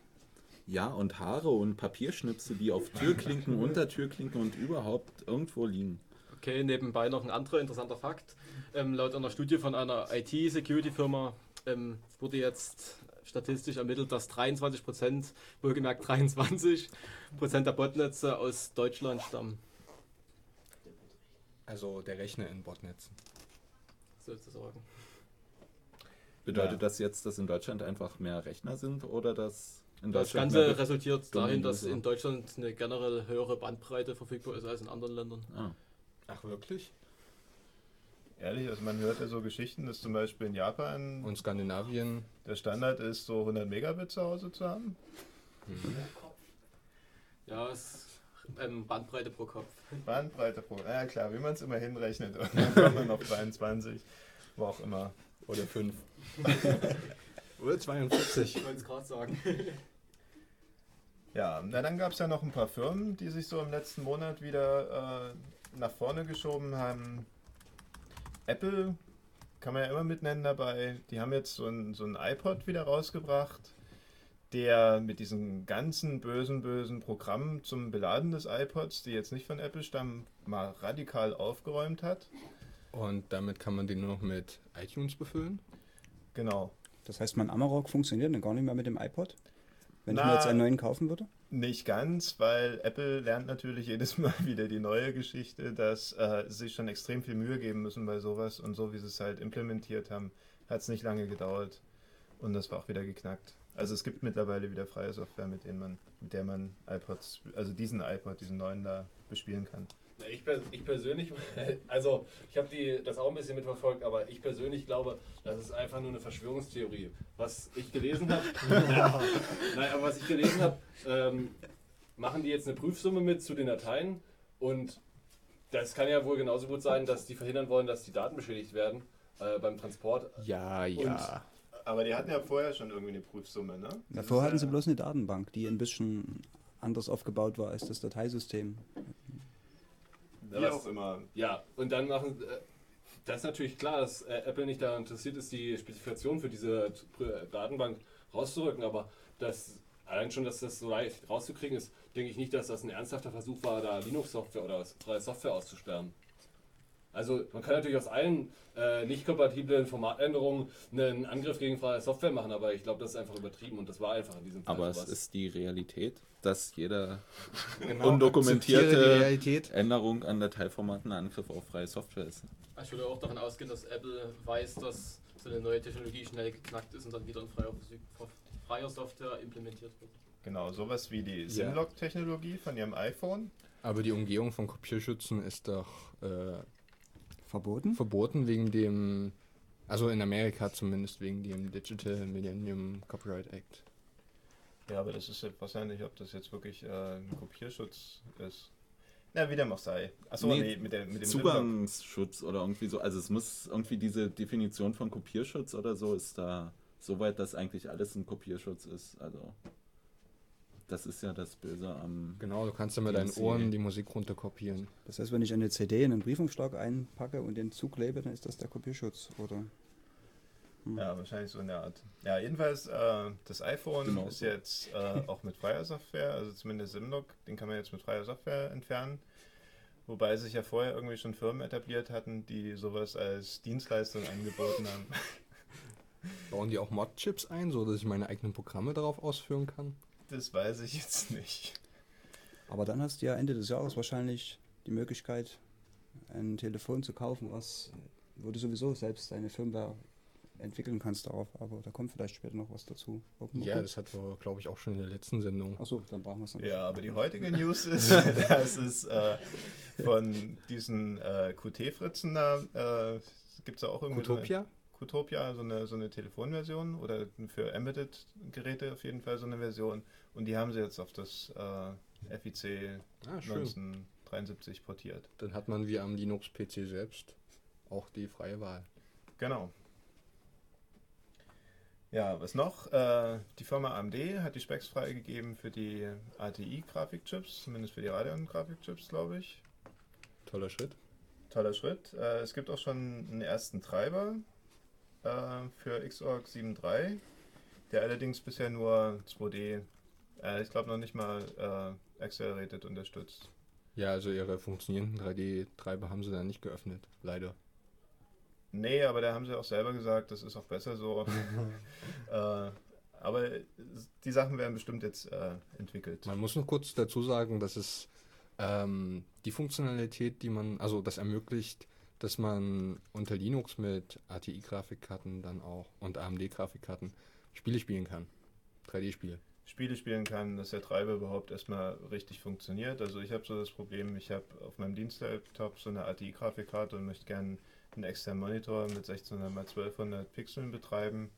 Ja, und Haare und Papierschnipse, die auf Türklinken, Untertürklinken und überhaupt irgendwo liegen. Okay, nebenbei noch ein anderer interessanter Fakt. Ähm, laut einer Studie von einer IT-Security-Firma ähm, wurde jetzt statistisch ermittelt, dass 23 Prozent, wohlgemerkt 23 Prozent der Botnetze aus Deutschland stammen, Also der Rechner in Botnetzen. sozusagen. Bedeutet Ja. das jetzt, dass in Deutschland einfach mehr Rechner sind oder dass Das Ganze resultiert dahin, dass in Deutschland eine generell höhere Bandbreite verfügbar ist als in anderen Ländern. Ah, Ach wirklich? Ehrlich, also man hört ja so Geschichten, dass zum Beispiel in Japan Und Skandinavien. der Standard ist, so 100 Megabit zu Hause zu haben. Ja, es ist ähm, Bandbreite pro Kopf. Bandbreite pro. Ja klar, wie man es immer hinrechnet. Und dann kommt man auf 22, wo auch immer. Oder 5. Oder 42. Ich wollte es gerade sagen. Ja, na dann gab es ja noch ein paar Firmen, die sich so im letzten Monat wieder äh, nach vorne geschoben haben. Apple kann man ja immer mit nennen dabei. Die haben jetzt so ein, so ein iPod wieder rausgebracht, der mit diesen ganzen bösen, bösen Programmen zum Beladen des iPods, die jetzt nicht von Apple stammen, mal radikal aufgeräumt hat. Und damit kann man den nur noch mit iTunes befüllen. Genau. Das heißt, mein Amarok funktioniert dann gar nicht mehr mit dem iPod? Wenn ich Na, mir jetzt einen neuen kaufen würde? Nicht ganz, weil Apple lernt natürlich jedes Mal wieder die neue Geschichte, dass äh, sie sich schon extrem viel Mühe geben müssen bei sowas und so wie sie es halt implementiert haben, hat es nicht lange gedauert und das war auch wieder geknackt. Also es gibt mittlerweile wieder freie Software, mit denen man, mit der man iPods, also diesen iPod, diesen neuen da bespielen kann. Ich, pers- ich persönlich, also ich habe die das auch ein bisschen mitverfolgt, aber ich persönlich glaube, das ist einfach nur eine Verschwörungstheorie. Was ich gelesen habe, nein, aber was ich gelesen habe, ähm, machen die jetzt eine Prüfsumme mit zu den Dateien und das kann ja wohl genauso gut sein, dass die verhindern wollen, dass die Daten beschädigt werden äh, beim Transport. Ja, ja. Aber die hatten ja vorher schon irgendwie eine Prüfsumme, ne? Davor Das hatten sie ja- bloß eine Datenbank, die ein bisschen anders aufgebaut war als das Dateisystem. Was- immer. Ja, und dann machen. Äh, das ist natürlich klar, dass äh, Apple nicht daran interessiert ist, die Spezifikation für diese äh, Datenbank rauszurücken, aber das, allein schon, dass das so leicht rauszukriegen ist, denke ich nicht, dass das ein ernsthafter Versuch war, da Linux-Software oder freie Software auszusperren. Also man kann natürlich aus allen äh, nicht kompatiblen Formatänderungen einen Angriff gegen freie Software machen, aber ich glaube, das ist einfach übertrieben und das war einfach in diesem Fall aber es sowas. ist die Realität, dass jede Genau. Undokumentierte Realität. Änderung an Dateiformaten ein Angriff auf freie Software ist. Ich würde auch davon ausgehen, dass Apple weiß, dass so eine neue Technologie schnell geknackt ist und dann wieder in freier, freier Software implementiert wird. Genau, sowas wie die Simlock-Technologie von ihrem iPhone. Aber die Umgehung von Kopierschützen ist doch äh, Verboten? verboten wegen dem, also in Amerika zumindest wegen dem Digital Millennium Copyright Act. Ja, aber das ist ja wahrscheinlich, ob das jetzt wirklich äh, ein Kopierschutz ist. Na, wie dem auch sei. Achso, nee, Nee, mit, der, mit dem. Zugangsschutz oder irgendwie so. Also es muss irgendwie diese Definition von Kopierschutz oder so ist da so weit, dass eigentlich alles ein Kopierschutz ist. Also das ist ja das Böse am. Genau, du kannst ja mit deinen. Ohren die Musik runterkopieren. Das heißt, wenn ich eine CD in einen Briefumschlag einpacke und den zuklebe, dann ist das der Kopierschutz, oder? Ja, wahrscheinlich so in der Art. Ja, jedenfalls, äh, das iPhone Genau ist jetzt äh, auch mit freier Software, also zumindest Simlock, den kann man jetzt mit freier Software entfernen. Wobei sich ja vorher irgendwie schon Firmen etabliert hatten, die sowas als Dienstleistung angeboten haben. Bauen die auch Mod-Chips ein, so dass ich meine eigenen Programme darauf ausführen kann? Das weiß ich jetzt nicht. Aber dann hast du ja Ende des Jahres wahrscheinlich die Möglichkeit, ein Telefon zu kaufen, was, wo du sowieso selbst deine Firmware entwickeln kannst darauf. Aber da kommt vielleicht später noch was dazu. Ja, das hatten wir, glaube ich, auch schon in der letzten Sendung. Achso, dann brauchen wir es noch. Ja, aber die heutige News ist, dass es äh, von diesen äh, QT-Fritzen da, äh, gibt es da auch irgendwie Utopia? Qtopia, so eine, so eine Telefonversion oder für Embedded-Geräte auf jeden Fall so eine Version. Und die haben sie jetzt auf das äh, FIC Ah, schön. 1973 portiert. Dann hat man wie am Linux-PC selbst auch die freie Wahl. Genau. Ja, was noch? Äh, die Firma AMD hat die Specs freigegeben für die ATI-Grafikchips, zumindest für die Radeon-Grafikchips, glaube ich. Toller Schritt. Toller Schritt. Äh, es gibt auch schon einen ersten Treiber äh, für Xorg 7.3, der allerdings bisher nur 2D Äh, ich glaube noch nicht mal äh, Accelerated unterstützt. Ja, also ihre funktionierenden 3D-Treiber haben sie dann nicht geöffnet, leider. Nee, aber da haben sie auch selber gesagt, das ist auch besser so. äh, aber die Sachen werden bestimmt jetzt äh, entwickelt. Man muss noch kurz dazu sagen, dass es ähm, die Funktionalität, die man, also das ermöglicht, dass man unter Linux mit ATI-Grafikkarten dann auch und AMD-Grafikkarten Spiele spielen kann. 3D-Spiele. Spiele spielen kann, dass der Treiber überhaupt erstmal richtig funktioniert. Also ich habe so das Problem, ich habe auf meinem Dienstlaptop so eine ATI-Grafikkarte und möchte gerne einen externen Monitor mit 1600 x 1200 Pixeln betreiben.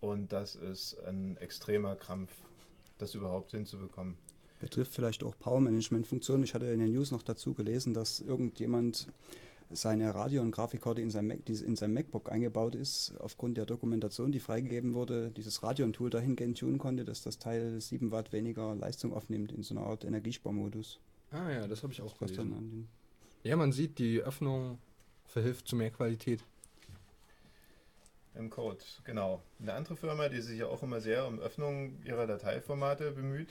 Und das ist ein extremer Krampf, das überhaupt hinzubekommen. Betrifft vielleicht auch Power-Management-Funktionen. Ich hatte in den News noch dazu gelesen, dass irgendjemand seine Radio- und Grafikkarte in seinem, Mac, die in seinem MacBook eingebaut ist, aufgrund der Dokumentation, die freigegeben wurde, dieses Radio-Tool dahingehend tunen konnte, dass das Teil 7 Watt weniger Leistung aufnimmt in so einer Art Energiesparmodus. Ah ja, das habe ich auch gelesen. den Ja, man sieht, die Öffnung verhilft zu mehr Qualität. Im Code, genau. Eine andere Firma, die sich ja auch immer sehr um Öffnung ihrer Dateiformate bemüht.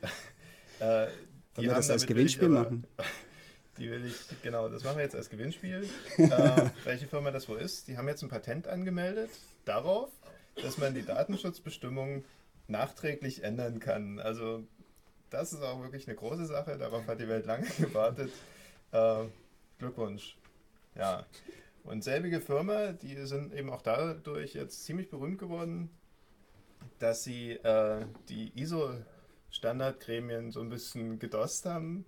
äh, Wollen wir das als Gewinnspiel machen? Die will ich, genau, das machen wir jetzt als Gewinnspiel. äh, welche Firma das wo ist, die haben jetzt ein Patent angemeldet darauf, dass man die Datenschutzbestimmungen nachträglich ändern kann. Also das ist auch wirklich eine große Sache, darauf hat die Welt lange gewartet. Äh, Glückwunsch. Ja. Und selbige Firma, die sind eben auch dadurch jetzt ziemlich berühmt geworden, dass sie äh, die ISO-Standardgremien so ein bisschen gedost haben,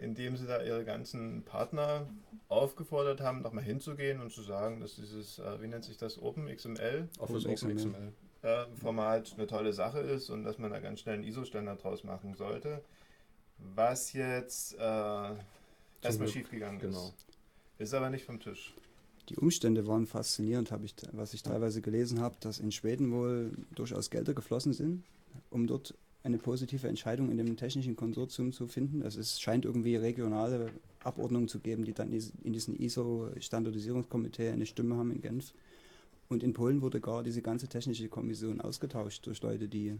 indem sie da ihre ganzen Partner aufgefordert haben, nochmal hinzugehen und zu sagen, dass dieses, äh, wie nennt sich das, OpenXML Office Open Open XML. XML. äh, Format eine tolle Sache ist und dass man da ganz schnell einen ISO-Standard draus machen sollte. Was jetzt äh, erstmal schiefgegangen genau. ist. Ist aber nicht vom Tisch. Die Umstände waren faszinierend, habe ich, was ich teilweise gelesen habe, dass in Schweden wohl durchaus Gelder geflossen sind, um dort eine positive Entscheidung in dem technischen Konsortium zu finden. Also es scheint irgendwie regionale Abordnungen zu geben, die dann in diesem ISO-Standardisierungskomitee eine Stimme haben in Genf. Und in Polen wurde gar diese ganze technische Kommission ausgetauscht durch Leute, die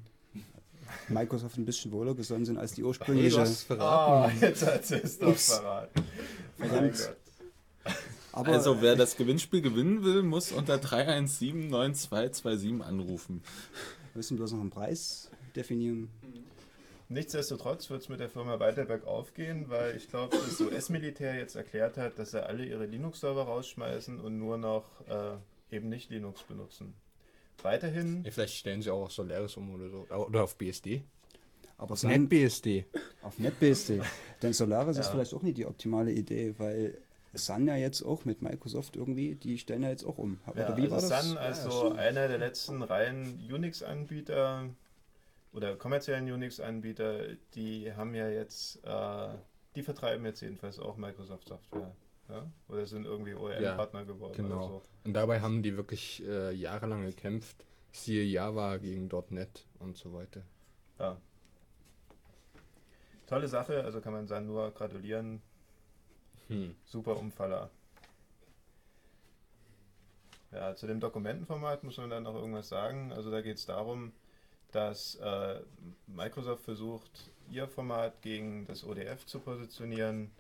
Microsoft ein bisschen wohler gesonnen sind als die ursprüngliche. hast verraten. Ah, jetzt hat sie es doch verraten. Verdammt. Aber also wer das Gewinnspiel gewinnen will, muss unter 3179227 anrufen. wir müssen bloß noch einen Preis definieren. Nichtsdestotrotz wird es mit der Firma weiter bergauf gehen, weil ich glaube, das US-Militär jetzt erklärt hat, dass sie alle ihre Linux-Server rausschmeißen und nur noch äh, eben nicht Linux benutzen. Weiterhin, Ja, vielleicht stellen sie auch auf Solaris um oder so. Oder auf BSD. Aber Auf NetBSD. Auf NetBSD. Denn Solaris ist Ja. vielleicht auch nicht die optimale Idee, weil Sun ja jetzt auch mit Microsoft irgendwie, die stellen ja jetzt auch um. Oder ja, wie also war das? Sun als Ja, einer der letzten reinen Unix-Anbieter oder kommerziellen Unix-Anbieter, die haben ja jetzt, äh, die vertreiben jetzt jedenfalls auch Microsoft-Software. Ja? Oder sind irgendwie OEM-Partner geworden genau. oder so. Und dabei haben die wirklich äh, jahrelang gekämpft. Siehe Java gegen .NET und so weiter. Ja. Tolle Sache, also kann man sagen, nur gratulieren. Hm. Super Umfaller. Ja, zu dem Dokumentenformat muss man dann noch irgendwas sagen. Also da geht es darum, dass äh, Microsoft versucht, ihr Format gegen das ODF zu positionieren.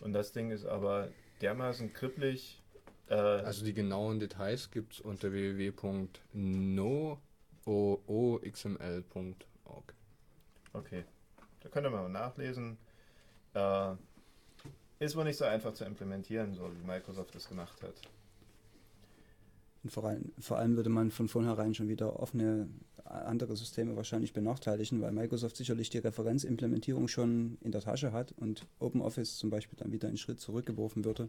Und das Ding ist aber dermaßen kribbelig. Äh, Also die genauen Details gibt es unter www.nooxml.org. okay, da könnt ihr mal nachlesen. Äh, ist wohl nicht so einfach zu implementieren, so wie Microsoft das gemacht hat. Und vor allem, vor allem würde man von vornherein schon wieder offene äh, andere Systeme wahrscheinlich benachteiligen, weil Microsoft sicherlich die Referenzimplementierung schon in der Tasche hat und OpenOffice zum Beispiel dann wieder einen Schritt zurückgeworfen würde,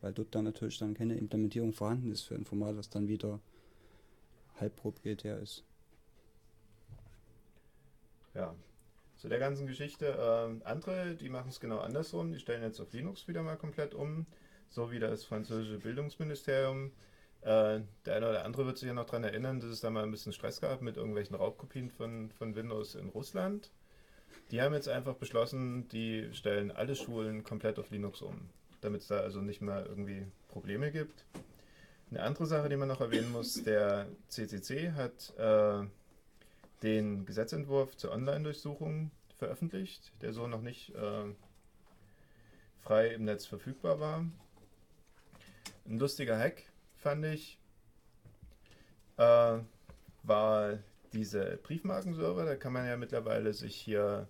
weil dort dann natürlich dann keine Implementierung vorhanden ist für ein Format, was dann wieder halb proprietär ist. Ja, zu der ganzen Geschichte. ähm, andere, die machen es genau andersrum. Die stellen jetzt auf Linux wieder mal komplett um. So wie das französische Bildungsministerium. Äh, der eine oder andere wird sich ja noch daran erinnern, dass es da mal ein bisschen Stress gab mit irgendwelchen Raubkopien von, von Windows in Russland. Die haben jetzt einfach beschlossen, die stellen alle Schulen komplett auf Linux um, damit es da also nicht mehr irgendwie Probleme gibt. Eine andere Sache, die man noch erwähnen muss, der CCC hat äh, den Gesetzentwurf zur Online-Durchsuchung veröffentlicht, der so noch nicht äh, frei im Netz verfügbar war. Ein lustiger Hack fand ich, äh, war diese Briefmarkenserver. Da kann man ja mittlerweile sich hier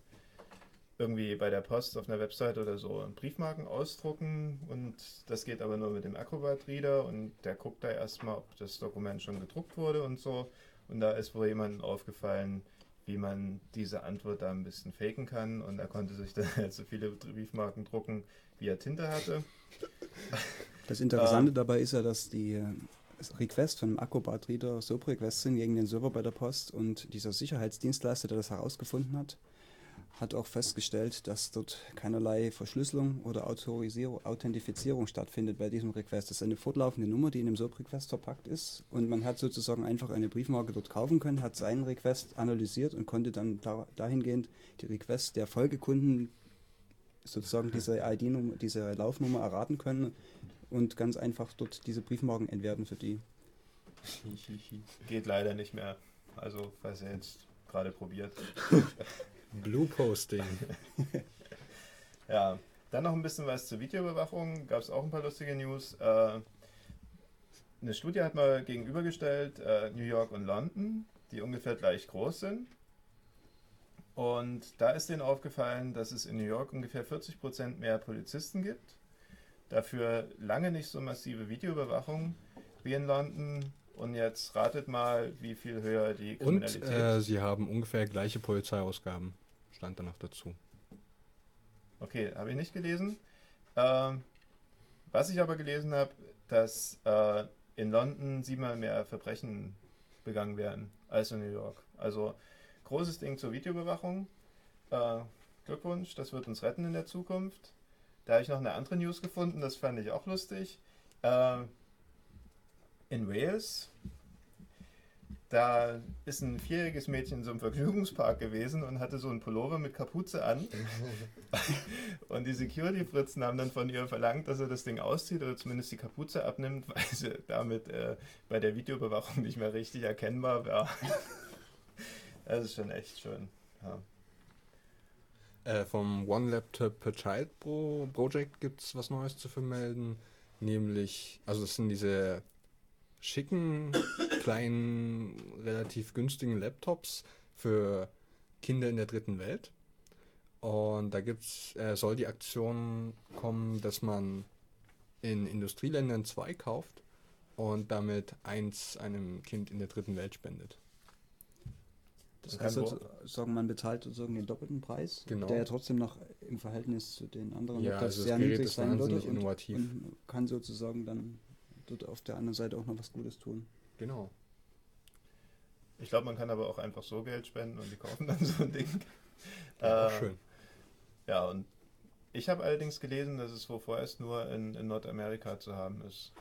irgendwie bei der Post auf einer Webseite oder so Briefmarken ausdrucken und das geht aber nur mit dem Acrobat Reader und der guckt da erstmal, ob das Dokument schon gedruckt wurde und so. Und da ist wohl jemandem aufgefallen, wie man diese Antwort da ein bisschen faken kann und er konnte sich dann halt so viele Briefmarken drucken, wie er Tinte hatte. Das Interessante dabei ist ja, dass die äh, Request von dem Acrobat Reader SOAP-Requests sind gegen den Server bei der Post und dieser Sicherheitsdienstleister, der das herausgefunden hat, hat auch festgestellt, dass dort keinerlei Verschlüsselung oder Autorisierung, Authentifizierung stattfindet bei diesem Request. Das ist eine fortlaufende Nummer, die in dem SOAP-Request verpackt ist und man hat sozusagen einfach eine Briefmarke dort kaufen können, hat seinen Request analysiert und konnte dann da, dahingehend die Requests der Folgekunden sozusagen diese ID-Nummer, diese Laufnummer erraten können und ganz einfach dort diese Briefmarken entwerten für die. Geht leider nicht mehr. Also, falls ihr jetzt gerade probiert. Blue Posting. Ja, dann noch ein bisschen was zur Videoüberwachung. Gab es auch ein paar lustige News. Äh, eine Studie hat mal gegenübergestellt äh, New York und London, die ungefähr gleich groß sind. Und da ist denen aufgefallen, dass es in New York ungefähr 40% mehr Polizisten gibt. Dafür lange nicht so massive Videoüberwachung wie in London. Und jetzt ratet mal, wie viel höher die Und Kriminalität äh, sie haben ungefähr gleiche Polizeiausgaben. Stand da noch dazu. Okay, habe ich nicht gelesen. Ähm, was ich aber gelesen habe, dass äh, in London siebenmal mehr Verbrechen begangen werden als in New York. Also großes Ding zur Videoüberwachung. Äh, Glückwunsch, das wird uns retten in der Zukunft. Da habe ich noch eine andere News gefunden, das fand ich auch lustig. Äh, in Wales, da ist ein vierjähriges Mädchen in so einem Vergnügungspark gewesen und hatte so einen Pullover mit Kapuze an. Und die Security-Fritzen haben dann von ihr verlangt, dass er das Ding auszieht oder zumindest die Kapuze abnimmt, weil sie damit äh, bei der Videoüberwachung nicht mehr richtig erkennbar war. das ist schon echt schön. Ja. Äh, vom One Laptop per Child Pro Project gibt es was Neues zu vermelden. Nämlich, also das sind diese schicken, kleinen, relativ günstigen Laptops für Kinder in der dritten Welt. Und da gibt's, äh, soll die Aktion kommen, dass man in Industrieländern zwei kauft und damit eins einem Kind in der dritten Welt spendet. Das Man heißt, sozusagen, man bezahlt sozusagen den doppelten Preis, Genau. der ja trotzdem noch im Verhältnis zu den anderen Ja, also das sehr Gerät niedrig ist sein würde wahnsinnig und, und kann sozusagen dann dort auf der anderen Seite auch noch was Gutes tun. Genau. Ich glaube, man kann aber auch einfach so Geld spenden und die kaufen dann so ein Ding. Ja, auch Äh, schön. Ja, und ich habe allerdings gelesen, dass es wohl vorerst nur in, in Nordamerika zu haben ist.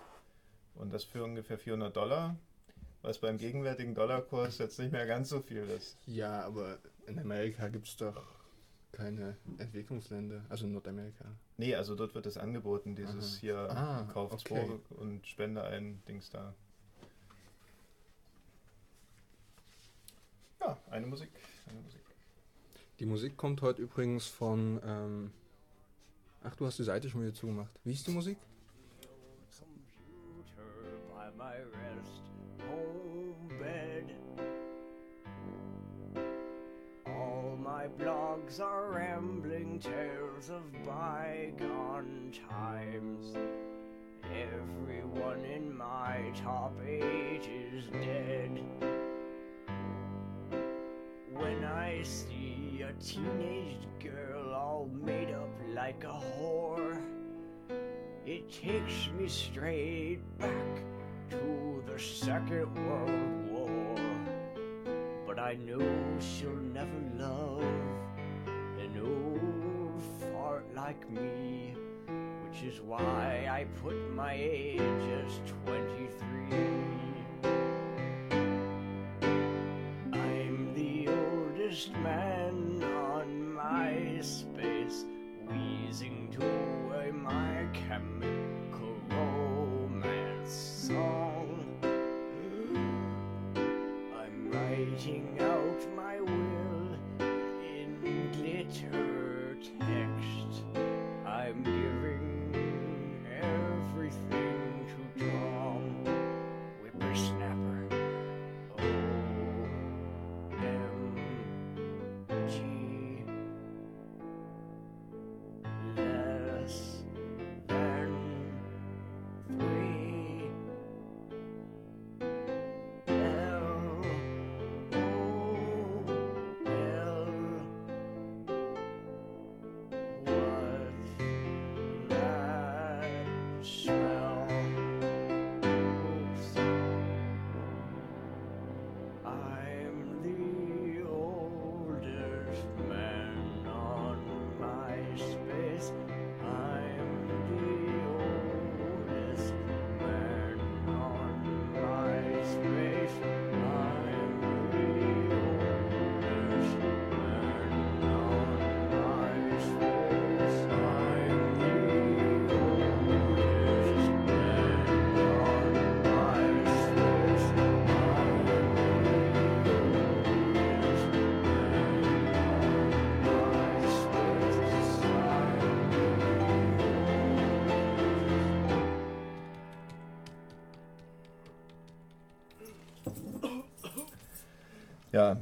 Und das für ungefähr 400 Dollar, was beim gegenwärtigen Dollarkurs jetzt nicht mehr ganz so viel ist. Ja, aber in Amerika gibt es doch keine Entwicklungsländer, also in Nordamerika. Nee, also dort wird es angeboten, dieses Aha. hier Ah, kauft okay. und spende ein Dings da. Ja, eine Musik. Eine Musik. Die Musik kommt heute übrigens von. Ähm, ach, du hast die Seite schon wieder zugemacht. Wie ist die Musik? computer by my rest my blogs are rambling tales of bygone times. Everyone in my top eight is dead. When I see a teenage girl all made up like a whore. It takes me straight back to the Second World. But I know she'll never love an old fart like me, which is why I put my age as 23. I'm the oldest man on MySpace, wheezing to My Chemical Romance song. I'm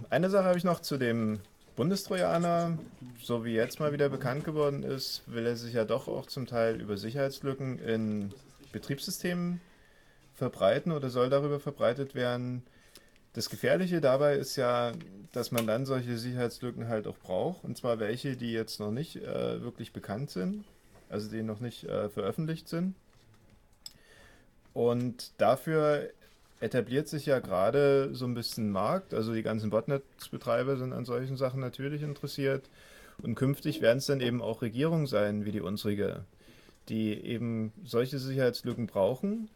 Eine Sache habe ich noch zu dem Bundestrojaner. So wie jetzt mal wieder bekannt geworden ist, will er sich ja doch auch zum Teil über Sicherheitslücken in Betriebssystemen verbreiten oder soll darüber verbreitet werden. Das Gefährliche dabei ist ja, dass man dann solche Sicherheitslücken halt auch braucht. Und zwar welche, die jetzt noch nicht äh, wirklich bekannt sind, also die noch nicht äh, veröffentlicht sind. Und dafür etabliert sich ja gerade so ein bisschen Markt. Also die ganzen Botnet-Betreiber sind an solchen Sachen natürlich interessiert. Und künftig werden es dann eben auch Regierungen sein, wie die unsrige, die eben solche Sicherheitslücken brauchen.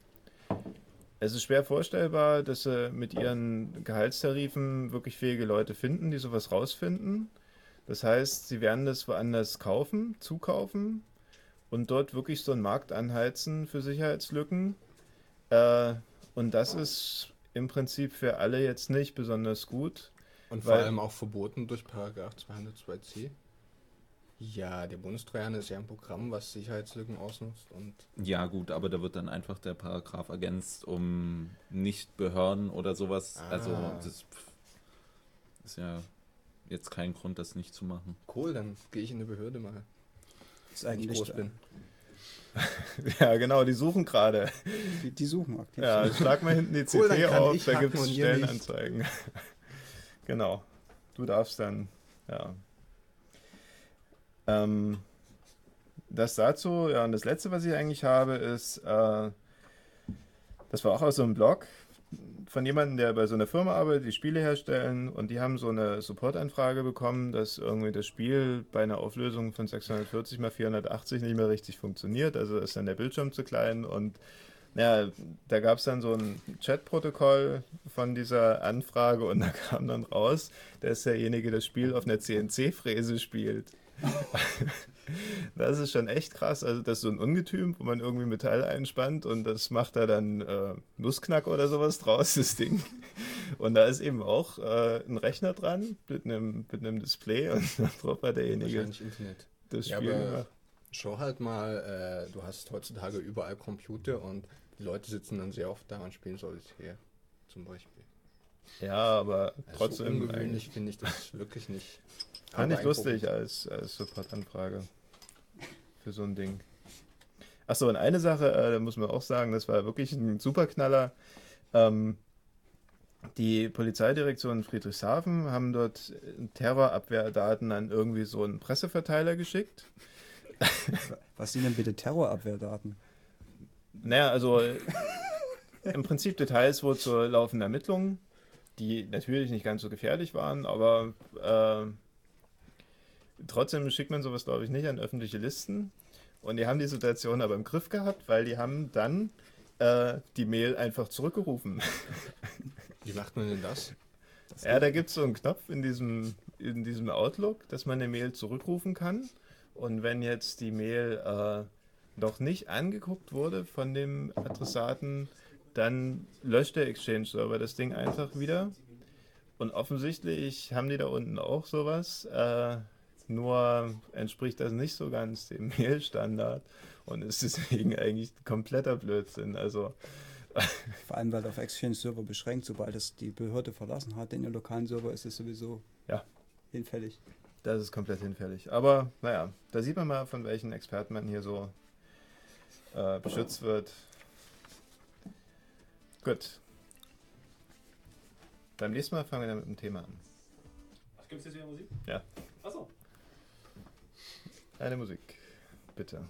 Es ist schwer vorstellbar, dass sie mit ihren Gehaltstarifen wirklich fähige Leute finden, die sowas rausfinden. Das heißt, sie werden das woanders kaufen, zukaufen und dort wirklich so einen Markt anheizen für Sicherheitslücken. Äh, und das ist im Prinzip für alle jetzt nicht besonders gut. Und vor allem auch verboten durch Paragraph 202c. Ja, der Bundestrojaner ist ja ein Programm, was Sicherheitslücken ausnutzt und Ja, gut, aber da wird dann einfach der Paragraph ergänzt, um nicht Behörden oder sowas. Also, Ah. das ist ja jetzt kein Grund, das nicht zu machen. cool, dann gehe ich in eine Behörde mal, Ist wenn ich eigentlich groß bin. Ja, genau, die suchen gerade. Die, die suchen aktiv. Ja, schlag mal hinten die Cool, CT kann auf, da gibt es nicht. Stellenanzeigen. genau. Du darfst dann, ja. Ähm, das dazu, ja, und das letzte, was ich eigentlich habe, ist, äh, das war auch aus so einem Blog von jemandem, der bei so einer Firma arbeitet, die Spiele herstellen und die haben so eine Supportanfrage bekommen, dass irgendwie das Spiel bei einer Auflösung von 640 mal 480 nicht mehr richtig funktioniert. Also ist dann der Bildschirm zu klein und ja, da gab es dann so ein Chatprotokoll von dieser Anfrage und da kam dann raus, dass derjenige das Spiel auf einer CNC-Fräse spielt. Das ist schon echt krass. Also, das ist so ein Ungetüm, wo man irgendwie Metall einspannt und das macht da dann äh, Nussknack oder sowas draus, das Ding. Und da ist eben auch äh, ein Rechner dran mit einem, mit einem Display und darauf hat derjenige Wahrscheinlich Internet. das Ja, Spiel aber gemacht. schau halt mal, äh, du hast heutzutage überall Computer und die Leute sitzen dann sehr oft da und spielen Solitär zum Beispiel. Ja, aber Also so trotzdem eigentlich ungewöhnlich finde ich das wirklich nicht. Fand ich Aber lustig als, als Supportanfrage für so ein Ding. Achso, und eine Sache, äh, da muss man auch sagen, das war wirklich ein Superknaller. Ähm, die Polizeidirektion Friedrichshafen haben dort Terrorabwehrdaten an irgendwie so einen Presseverteiler geschickt. Was sind denn bitte Terrorabwehrdaten? Naja, also äh, im Prinzip Details wohl zur laufenden Ermittlungen, die natürlich nicht ganz so gefährlich waren, aber äh, trotzdem schickt man sowas, glaube ich, nicht an öffentliche Listen. Und die haben die Situation aber im Griff gehabt, weil die haben dann äh, die Mail einfach zurückgerufen. Wie macht man denn das? Ja, da gibt es so einen Knopf in diesem, in diesem Outlook, dass man eine Mail zurückrufen kann. Und wenn jetzt die Mail äh, noch nicht angeguckt wurde von dem Adressaten, dann löscht der Exchange-Server das Ding einfach wieder. Und offensichtlich haben die da unten auch sowas. Äh, nur entspricht das nicht so ganz dem Mail-Standard und ist deswegen eigentlich kompletter Blödsinn. Also Vor allem, weil auf Exchange-Server beschränkt, sobald es die Behörde verlassen hat, den lokalen Server, ist es sowieso Ja. hinfällig. Das ist komplett hinfällig. Aber naja, da sieht man mal, von welchen Experten man hier so äh, beschützt wird. Gut. Beim nächsten Mal fangen wir dann mit dem Thema an. Gibt es jetzt wieder Musik? Ja. Achso. Eine Musik, bitte.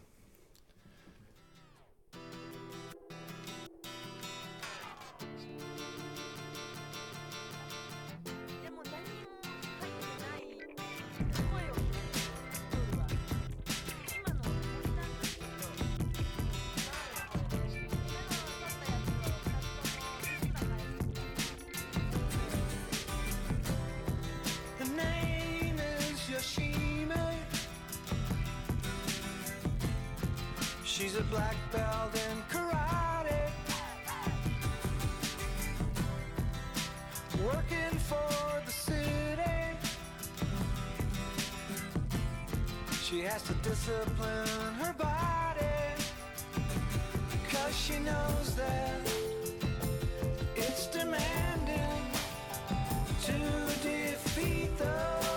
She has to discipline her body. Cause she knows that it's demanding to defeat those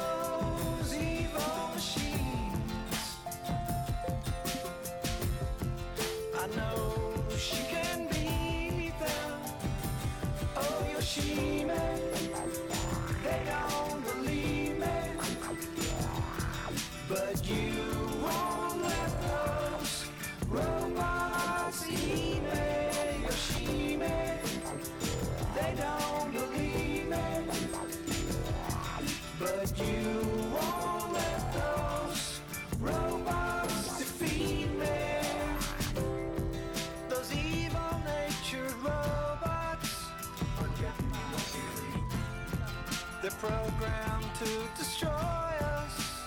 programmed to destroy us.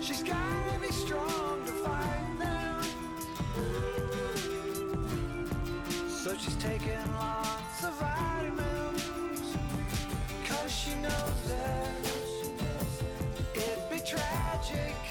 She's gotta be strong to fight them. So she's taking lots of vitamins. Cause she knows that it'd be tragic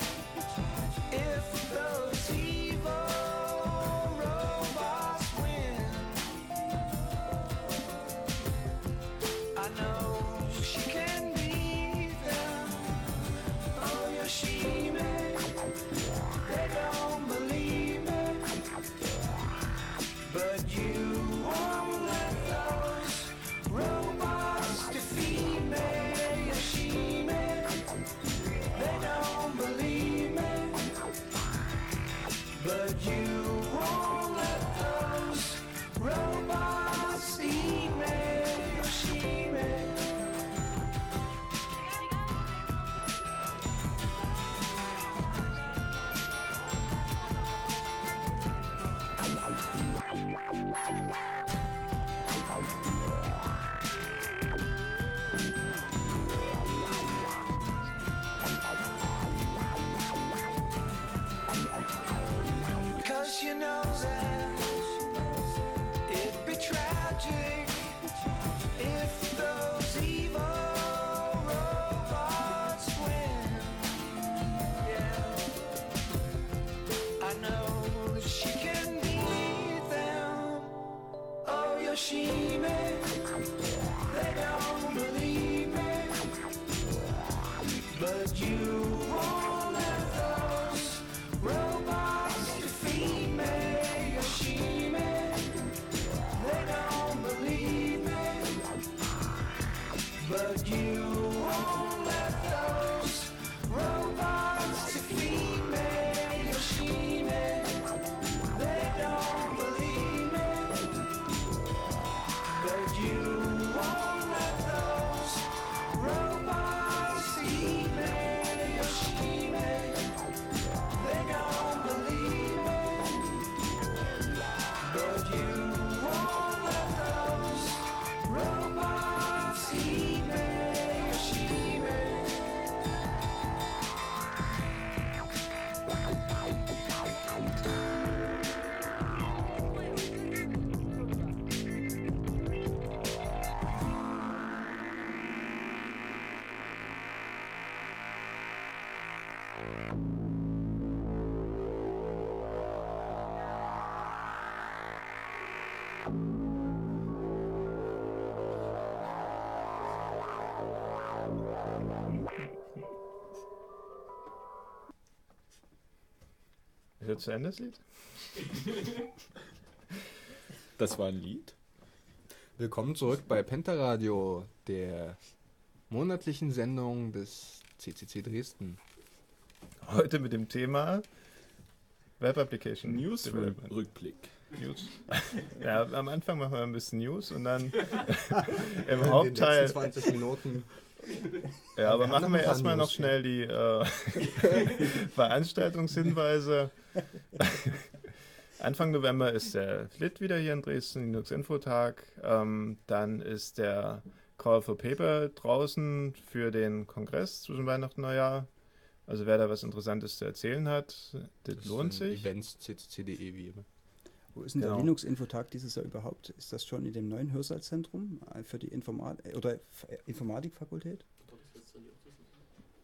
Jetzt zu Ende das Lied? Das war ein Lied. Willkommen zurück bei Pentaradio, der monatlichen Sendung des CCC Dresden. Heute mit dem Thema Web Application News Development. Rückblick. News. Ja, am Anfang machen wir ein bisschen News und dann im In den Hauptteil. letzten 20 Minuten. Ja, aber Wir machen wir erstmal noch schnell die äh, Veranstaltungshinweise. Anfang November ist der FLIT wieder hier in Dresden, Linux Infotag. Ähm, dann ist der Call for Paper draußen für den Kongress zwischen Weihnachten und Neujahr. Also wer da was Interessantes zu erzählen hat, das, lohnt sind sich. Events ccc.de wie immer. Wo ist denn Genau. der Linux-Infotag dieses Jahr überhaupt? Ist das schon in dem neuen Hörsaalzentrum äh, für die Informat äh, oder Informatikfakultät?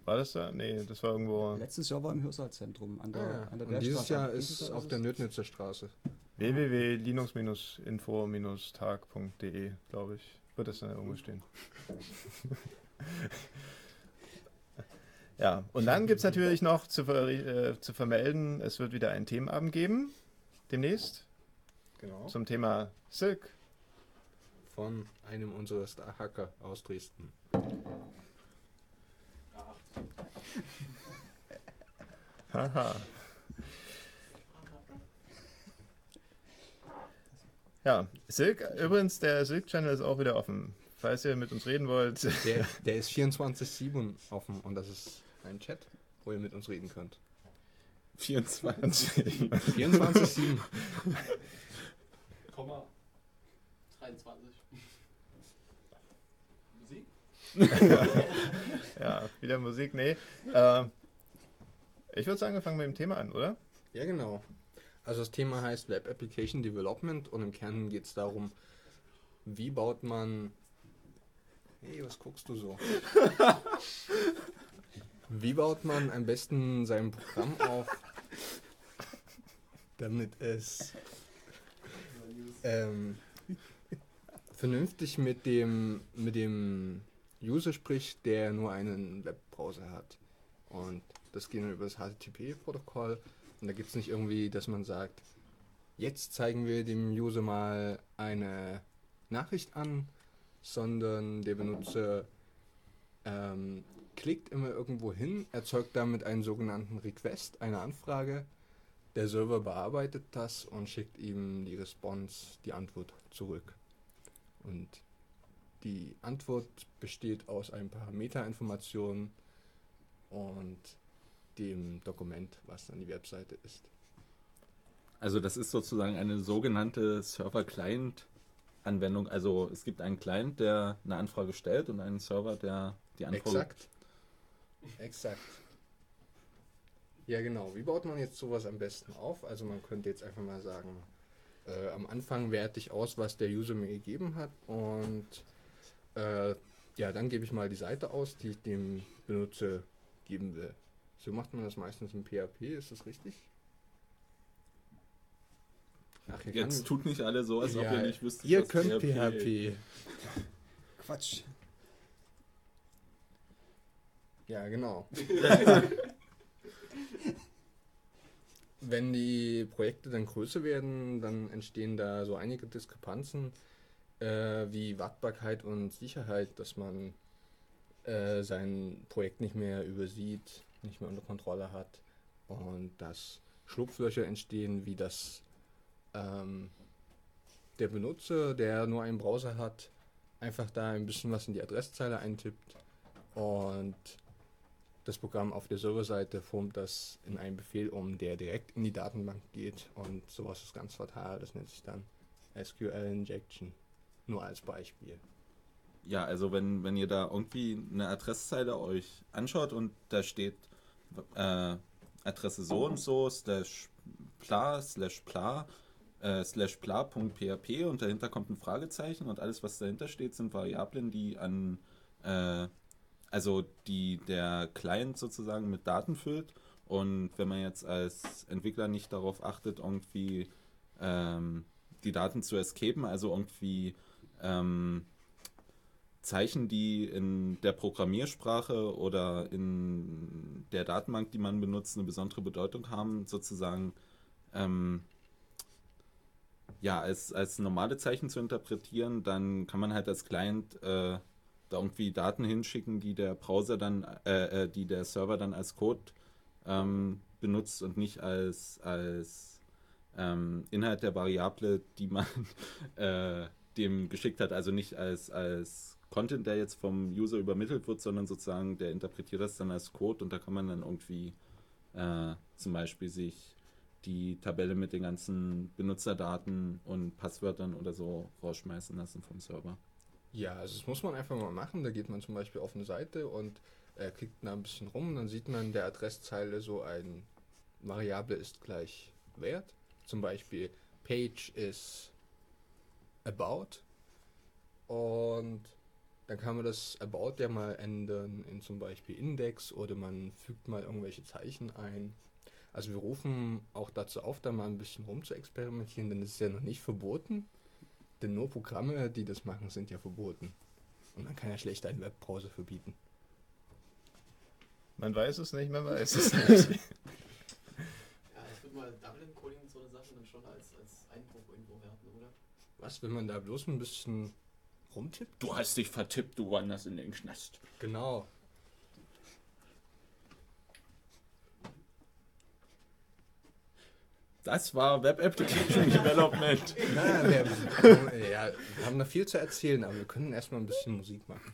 War das da? Nee, das war irgendwo Letztes Jahr war im Hörsaalzentrum an der, Ja, an der und dieses. Jahr ist Jahr auf der Nötnitzer Straße. www.linux-info-tag.de, glaube ich. Wird das dann irgendwo stehen. ja, und dann gibt es natürlich noch zu, ver äh, zu vermelden, es wird wieder einen Themenabend geben, demnächst, Genau. zum Thema Silk. Von einem unserer Star-Hacker aus Dresden. Haha. Ja, Silk, übrigens, der Silk-Channel ist auch wieder offen. Falls ihr mit uns reden wollt. Der, der ist 24-7 offen und das ist ein Chat, wo ihr mit uns reden könnt. 24. 24-7. Komma 23. Ja, wieder Musik, nee. Äh, ich würde sagen, wir fangen mit dem Thema an, oder? Ja, genau. Also das Thema heißt Web Application Development und im Kern geht es darum, wie baut man... Hey, was guckst du so? wie baut man am besten sein Programm auf, damit es ähm, vernünftig mit dem, mit dem User spricht, der nur einen Webbrowser hat. Und das geht dann über das HTTP-Protokoll. Und da gibt es nicht irgendwie, dass man sagt, jetzt zeigen wir dem User mal eine Nachricht an, sondern der Benutzer ähm, klickt immer irgendwo hin, erzeugt damit einen sogenannten Request, eine Anfrage. Der Server bearbeitet das und schickt ihm die Response, die Antwort zurück. Und die Antwort besteht aus ein paar Metainformationen und dem Dokument, was dann die Webseite ist. Also das ist sozusagen eine sogenannte Server-Client-Anwendung. Also es gibt einen Client, der eine Anfrage stellt und einen Server, der die Antwort... Exakt. Exakt. Ja, genau. Wie baut man jetzt sowas am besten auf? Also man könnte jetzt einfach mal sagen, äh, am Anfang werte ich aus, was der User mir gegeben hat und äh, ja, dann gebe ich mal die Seite aus, die ich dem Benutzer geben will. So macht man das meistens im PHP, ist das richtig? Ach, Jetzt kann- tut nicht alle so, als ob Ja, ihr nicht wüsstet, Ihr was könnt PHP PHP. Quatsch. Ja, genau. Wenn die Projekte dann größer werden, dann entstehen da so einige Diskrepanzen äh, wie Wartbarkeit und Sicherheit, dass man äh, sein Projekt nicht mehr übersieht, nicht mehr unter Kontrolle hat und dass Schlupflöcher entstehen, wie das ähm, der Benutzer, der nur einen Browser hat, einfach da ein bisschen was in die Adresszeile eintippt und das Programm auf der Serverseite formt das in einen Befehl um, der direkt in die Datenbank geht und sowas ist ganz fatal. Das nennt sich dann SQL Injection. Nur als Beispiel. Ja, also wenn, wenn ihr da irgendwie eine Adresszeile euch anschaut und da steht äh, Adresse so und so, slash pla, slash pla, äh, slash pla.php und dahinter kommt ein Fragezeichen und alles, was dahinter steht, sind Variablen, die an, äh, also die der Client sozusagen mit Daten füllt. Und wenn man jetzt als Entwickler nicht darauf achtet, irgendwie ähm, die Daten zu escapen, also irgendwie ähm, Zeichen, die in der Programmiersprache oder in der Datenbank, die man benutzt, eine besondere Bedeutung haben, sozusagen ähm, ja, als, als normale Zeichen zu interpretieren, dann kann man halt als Client äh, da irgendwie Daten hinschicken, die der Browser dann, äh, äh, die der Server dann als Code ähm, benutzt und nicht als, als ähm, Inhalt der Variable, die man äh, dem geschickt hat, also nicht als, als Content, der jetzt vom User übermittelt wird, sondern sozusagen der interpretiert das dann als Code und da kann man dann irgendwie äh, zum Beispiel sich die Tabelle mit den ganzen Benutzerdaten und Passwörtern oder so rausschmeißen lassen vom Server. Ja, also das muss man einfach mal machen. Da geht man zum Beispiel auf eine Seite und äh, klickt da ein bisschen rum. Dann sieht man in der Adresszeile so ein Variable ist gleich Wert. Zum Beispiel Page is about. Und dann kann man das About ja mal ändern in zum Beispiel Index oder man fügt mal irgendwelche Zeichen ein. Also wir rufen auch dazu auf, da mal ein bisschen rum zu experimentieren, denn es ist ja noch nicht verboten. Denn nur Programme, die das machen, sind ja verboten. Und man kann ja schlecht einen Webbrowser verbieten. Man weiß es nicht, man weiß es nicht. Ja, ich würde mal Dublin Coding und so eine Sache dann schon als, als Einbruch irgendwo werten, oder? Was, wenn man da bloß ein bisschen rumtippt? Du hast dich vertippt, du wanderst in den Knast. Genau. Das war Web Application Development. Na, wir, ja, wir haben noch viel zu erzählen, aber wir können erstmal ein bisschen Musik machen.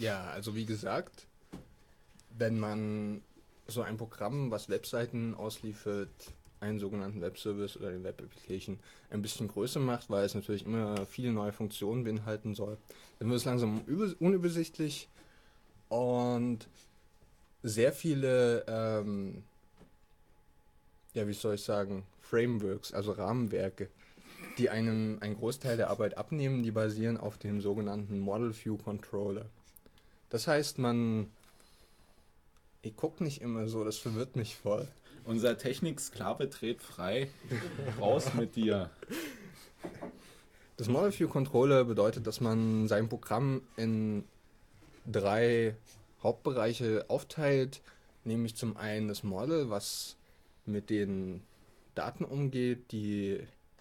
Ja, also wie gesagt, wenn man so ein Programm, was Webseiten ausliefert, einen sogenannten Webservice oder eine Web Application ein bisschen größer macht, weil es natürlich immer viele neue Funktionen beinhalten soll, dann wird es langsam über- unübersichtlich und sehr viele, ähm, ja, wie soll ich sagen, Frameworks, also Rahmenwerke, die einem einen Großteil der Arbeit abnehmen, die basieren auf dem sogenannten Model View Controller. Das heißt, man. Ich guck nicht immer so, das verwirrt mich voll. Unser Techniksklave dreht frei. Raus mit dir. Das Model View Controller bedeutet, dass man sein Programm in drei Hauptbereiche aufteilt, nämlich zum einen das Model, was mit den Daten umgeht, die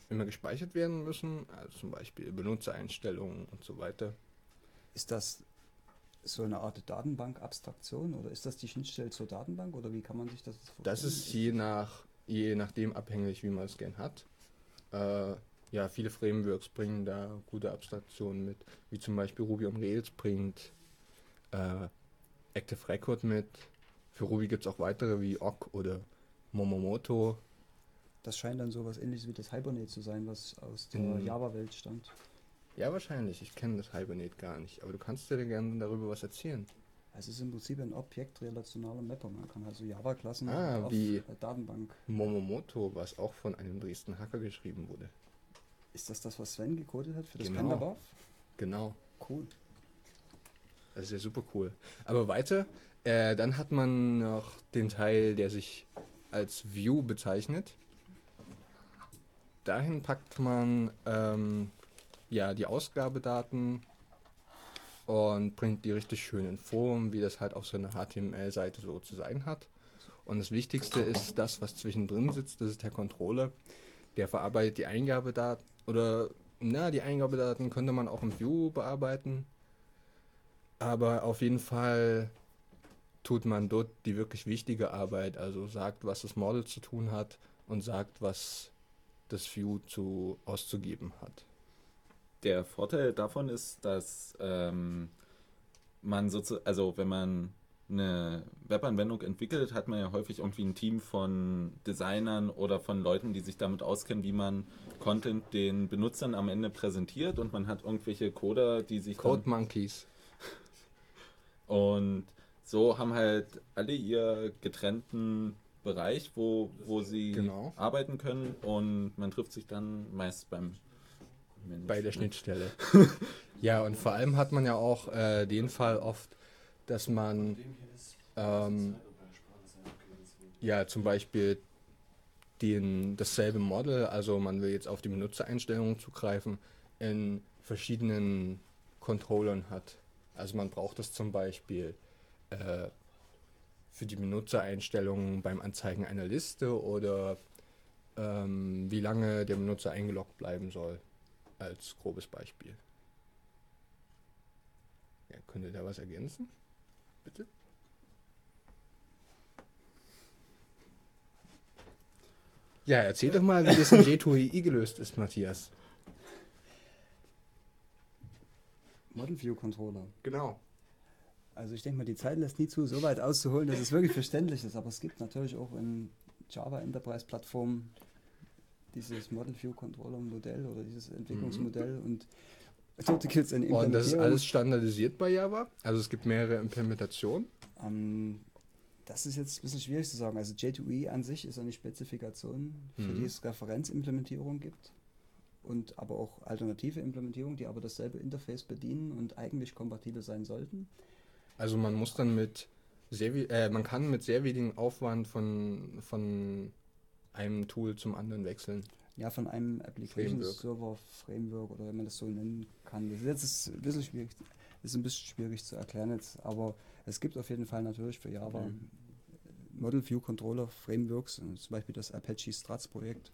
immer gespeichert werden müssen, also zum Beispiel Benutzereinstellungen und so weiter. Ist das so eine Art Datenbank-Abstraktion oder ist das die Schnittstelle zur Datenbank oder wie kann man sich das vorstellen? Das ist je nach je nachdem abhängig, wie man es gern hat. Äh, ja, viele Frameworks bringen da gute Abstraktionen mit, wie zum Beispiel Ruby on Rails bringt äh, Active Record mit. Für Ruby gibt es auch weitere wie Ogg oder Momomoto. Das scheint dann sowas ähnliches wie das Hibernate zu sein, was aus der Mhm. Java-Welt stammt. Ja, wahrscheinlich. Ich kenne das Hibernate gar nicht. Aber du kannst dir gerne darüber was erzählen. Es ist im Prinzip ein objektrelationaler Mapper. Man kann also Java-Klassen Ah, auf wie- der Datenbank. Momomoto, was auch von einem Dresden Hacker geschrieben wurde. Ist das das, was Sven gecodet hat für das Genau. Pandabuff? Genau. Cool. Das ist ja super cool. Aber weiter, äh, dann hat man noch den Teil, der sich als View bezeichnet. Dahin packt man ähm, ja die Ausgabedaten und bringt die richtig schön in Form, wie das halt auf so einer HTML-Seite so zu sein hat. Und das Wichtigste ist das, was zwischendrin sitzt, das ist der Controller. Der verarbeitet die Eingabedaten oder na, die Eingabedaten könnte man auch im View bearbeiten. Aber auf jeden Fall tut man dort die wirklich wichtige Arbeit, also sagt, was das Model zu tun hat und sagt, was das View zu auszugeben hat. Der Vorteil davon ist, dass ähm, man sozusagen, also wenn man eine Webanwendung entwickelt, hat man ja häufig irgendwie ein Team von Designern oder von Leuten, die sich damit auskennen, wie man Content den Benutzern am Ende präsentiert und man hat irgendwelche Coder, die sich Code Monkeys. und so haben halt alle ihr getrennten Bereich, wo, wo sie Genau. arbeiten können und man trifft sich dann meist beim Mensch. bei der Schnittstelle. ja, und vor allem hat man ja auch äh, den Fall oft, dass man ähm, ja zum Beispiel den, dasselbe Model, also man will jetzt auf die Benutzereinstellungen zugreifen, in verschiedenen Controllern hat. Also man braucht es zum Beispiel äh, für die Benutzereinstellungen beim Anzeigen einer Liste oder ähm, wie lange der Benutzer eingeloggt bleiben soll als grobes Beispiel. Ja, könnt ihr da was ergänzen? Bitte? Ja, erzähl doch mal, wie das in J2EE gelöst ist, Matthias. Model View Controller. Genau. Also ich denke mal, die Zeit lässt nie zu, so weit auszuholen, dass es wirklich verständlich ist. Aber es gibt natürlich auch in Java Enterprise Plattformen dieses Model View Controller Modell oder dieses Entwicklungsmodell und dort gibt es eine Mhm. Und das ist Implementierung. alles standardisiert bei Java. Also es gibt mehrere Implementationen. Ähm, das ist jetzt ein bisschen schwierig zu sagen. Also J2E an sich ist eine Spezifikation, für Mhm. die es Referenzimplementierung gibt. Und aber auch alternative Implementierungen, die aber dasselbe Interface bedienen und eigentlich kompatibel sein sollten. Also man muss dann mit sehr äh, man kann mit sehr wenigem Aufwand von, von einem Tool zum anderen wechseln. Ja, von einem Application Framework. Server Framework oder wenn man das so nennen kann. Das ist jetzt ein bisschen schwierig, ist ein bisschen schwierig zu erklären jetzt, aber es gibt auf jeden Fall natürlich für Java Mhm. Model View Controller Frameworks, äh, zum Beispiel das Apache Struts Projekt,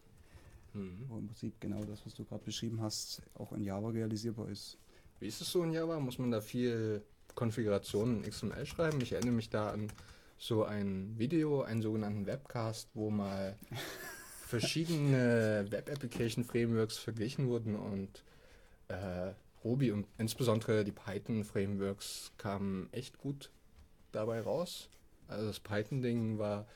Mhm. wo im Prinzip genau das, was du gerade beschrieben hast, auch in Java realisierbar ist. Wie ist es so in Java? Muss man da viel Konfigurationen in XML schreiben? Ich erinnere mich da an so ein Video, einen sogenannten Webcast, wo mal verschiedene Web-Application-Frameworks verglichen wurden und äh, Ruby und insbesondere die Python-Frameworks kamen echt gut dabei raus. Also das Python-Ding war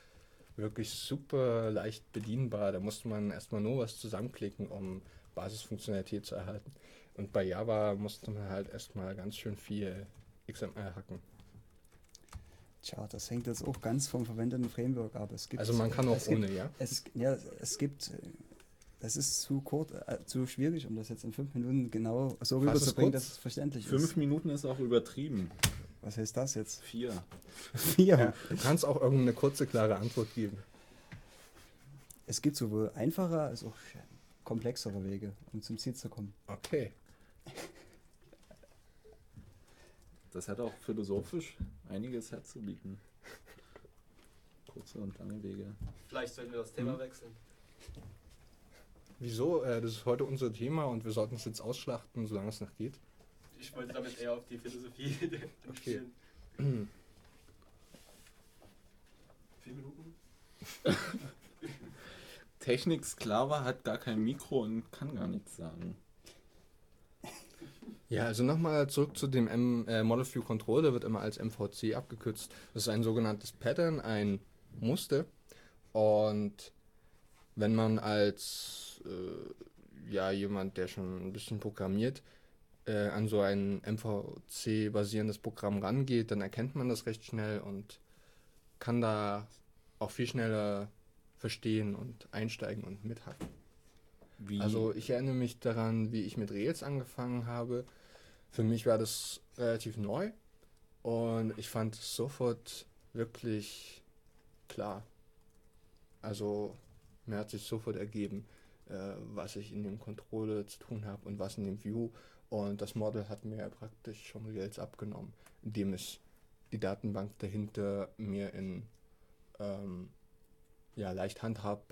wirklich super leicht bedienbar. Da musste man erstmal nur was zusammenklicken, um Basisfunktionalität zu erhalten. Und bei Java musste man halt erstmal ganz schön viel XML hacken. Tja, das hängt jetzt auch ganz vom verwendeten Framework ab. Es gibt, Also man kann auch es gibt, ohne, ja? Es, ja, es gibt, äh, das ist zu kurz, äh, zu schwierig, um das jetzt in fünf Minuten genau so rüberzubringen, dass es verständlich Fünf ist. Minuten ist auch übertrieben. Was heißt das jetzt? Vier. Vier. ja. Du kannst auch irgendeine kurze, klare Antwort geben. Es gibt sowohl einfache als auch komplexere Wege, um zum Ziel zu kommen. Okay. Das hat auch philosophisch einiges herzubieten. Kurze und lange Wege. Vielleicht sollten wir das Thema wechseln. Wieso? Äh, das ist heute unser Thema und wir sollten es jetzt ausschlachten, solange es noch geht. Ich wollte damit eher auf die Philosophie Okay. Vier Minuten? Technik-Sklave hat gar kein Mikro und kann gar nichts sagen. Ja, also nochmal zurück zu dem M äh, Model View Controller, wird immer als MVC abgekürzt. Das ist ein sogenanntes Pattern, ein Muster. Und wenn man als äh, ja, jemand, der schon ein bisschen programmiert, äh, an so ein MVC-basierendes Programm rangeht, dann erkennt man das recht schnell und kann da auch viel schneller verstehen und einsteigen und mithacken. Wie, Also ich erinnere mich daran, wie ich mit Rails angefangen habe. Für mich war das relativ neu und ich fand es sofort wirklich klar. Also mir hat sich sofort ergeben, äh, was ich in dem Controller zu tun habe und was in dem View. Und das Model hat mir praktisch schon Rails abgenommen, indem es die Datenbank dahinter mir in ähm, ja, leicht handhabbar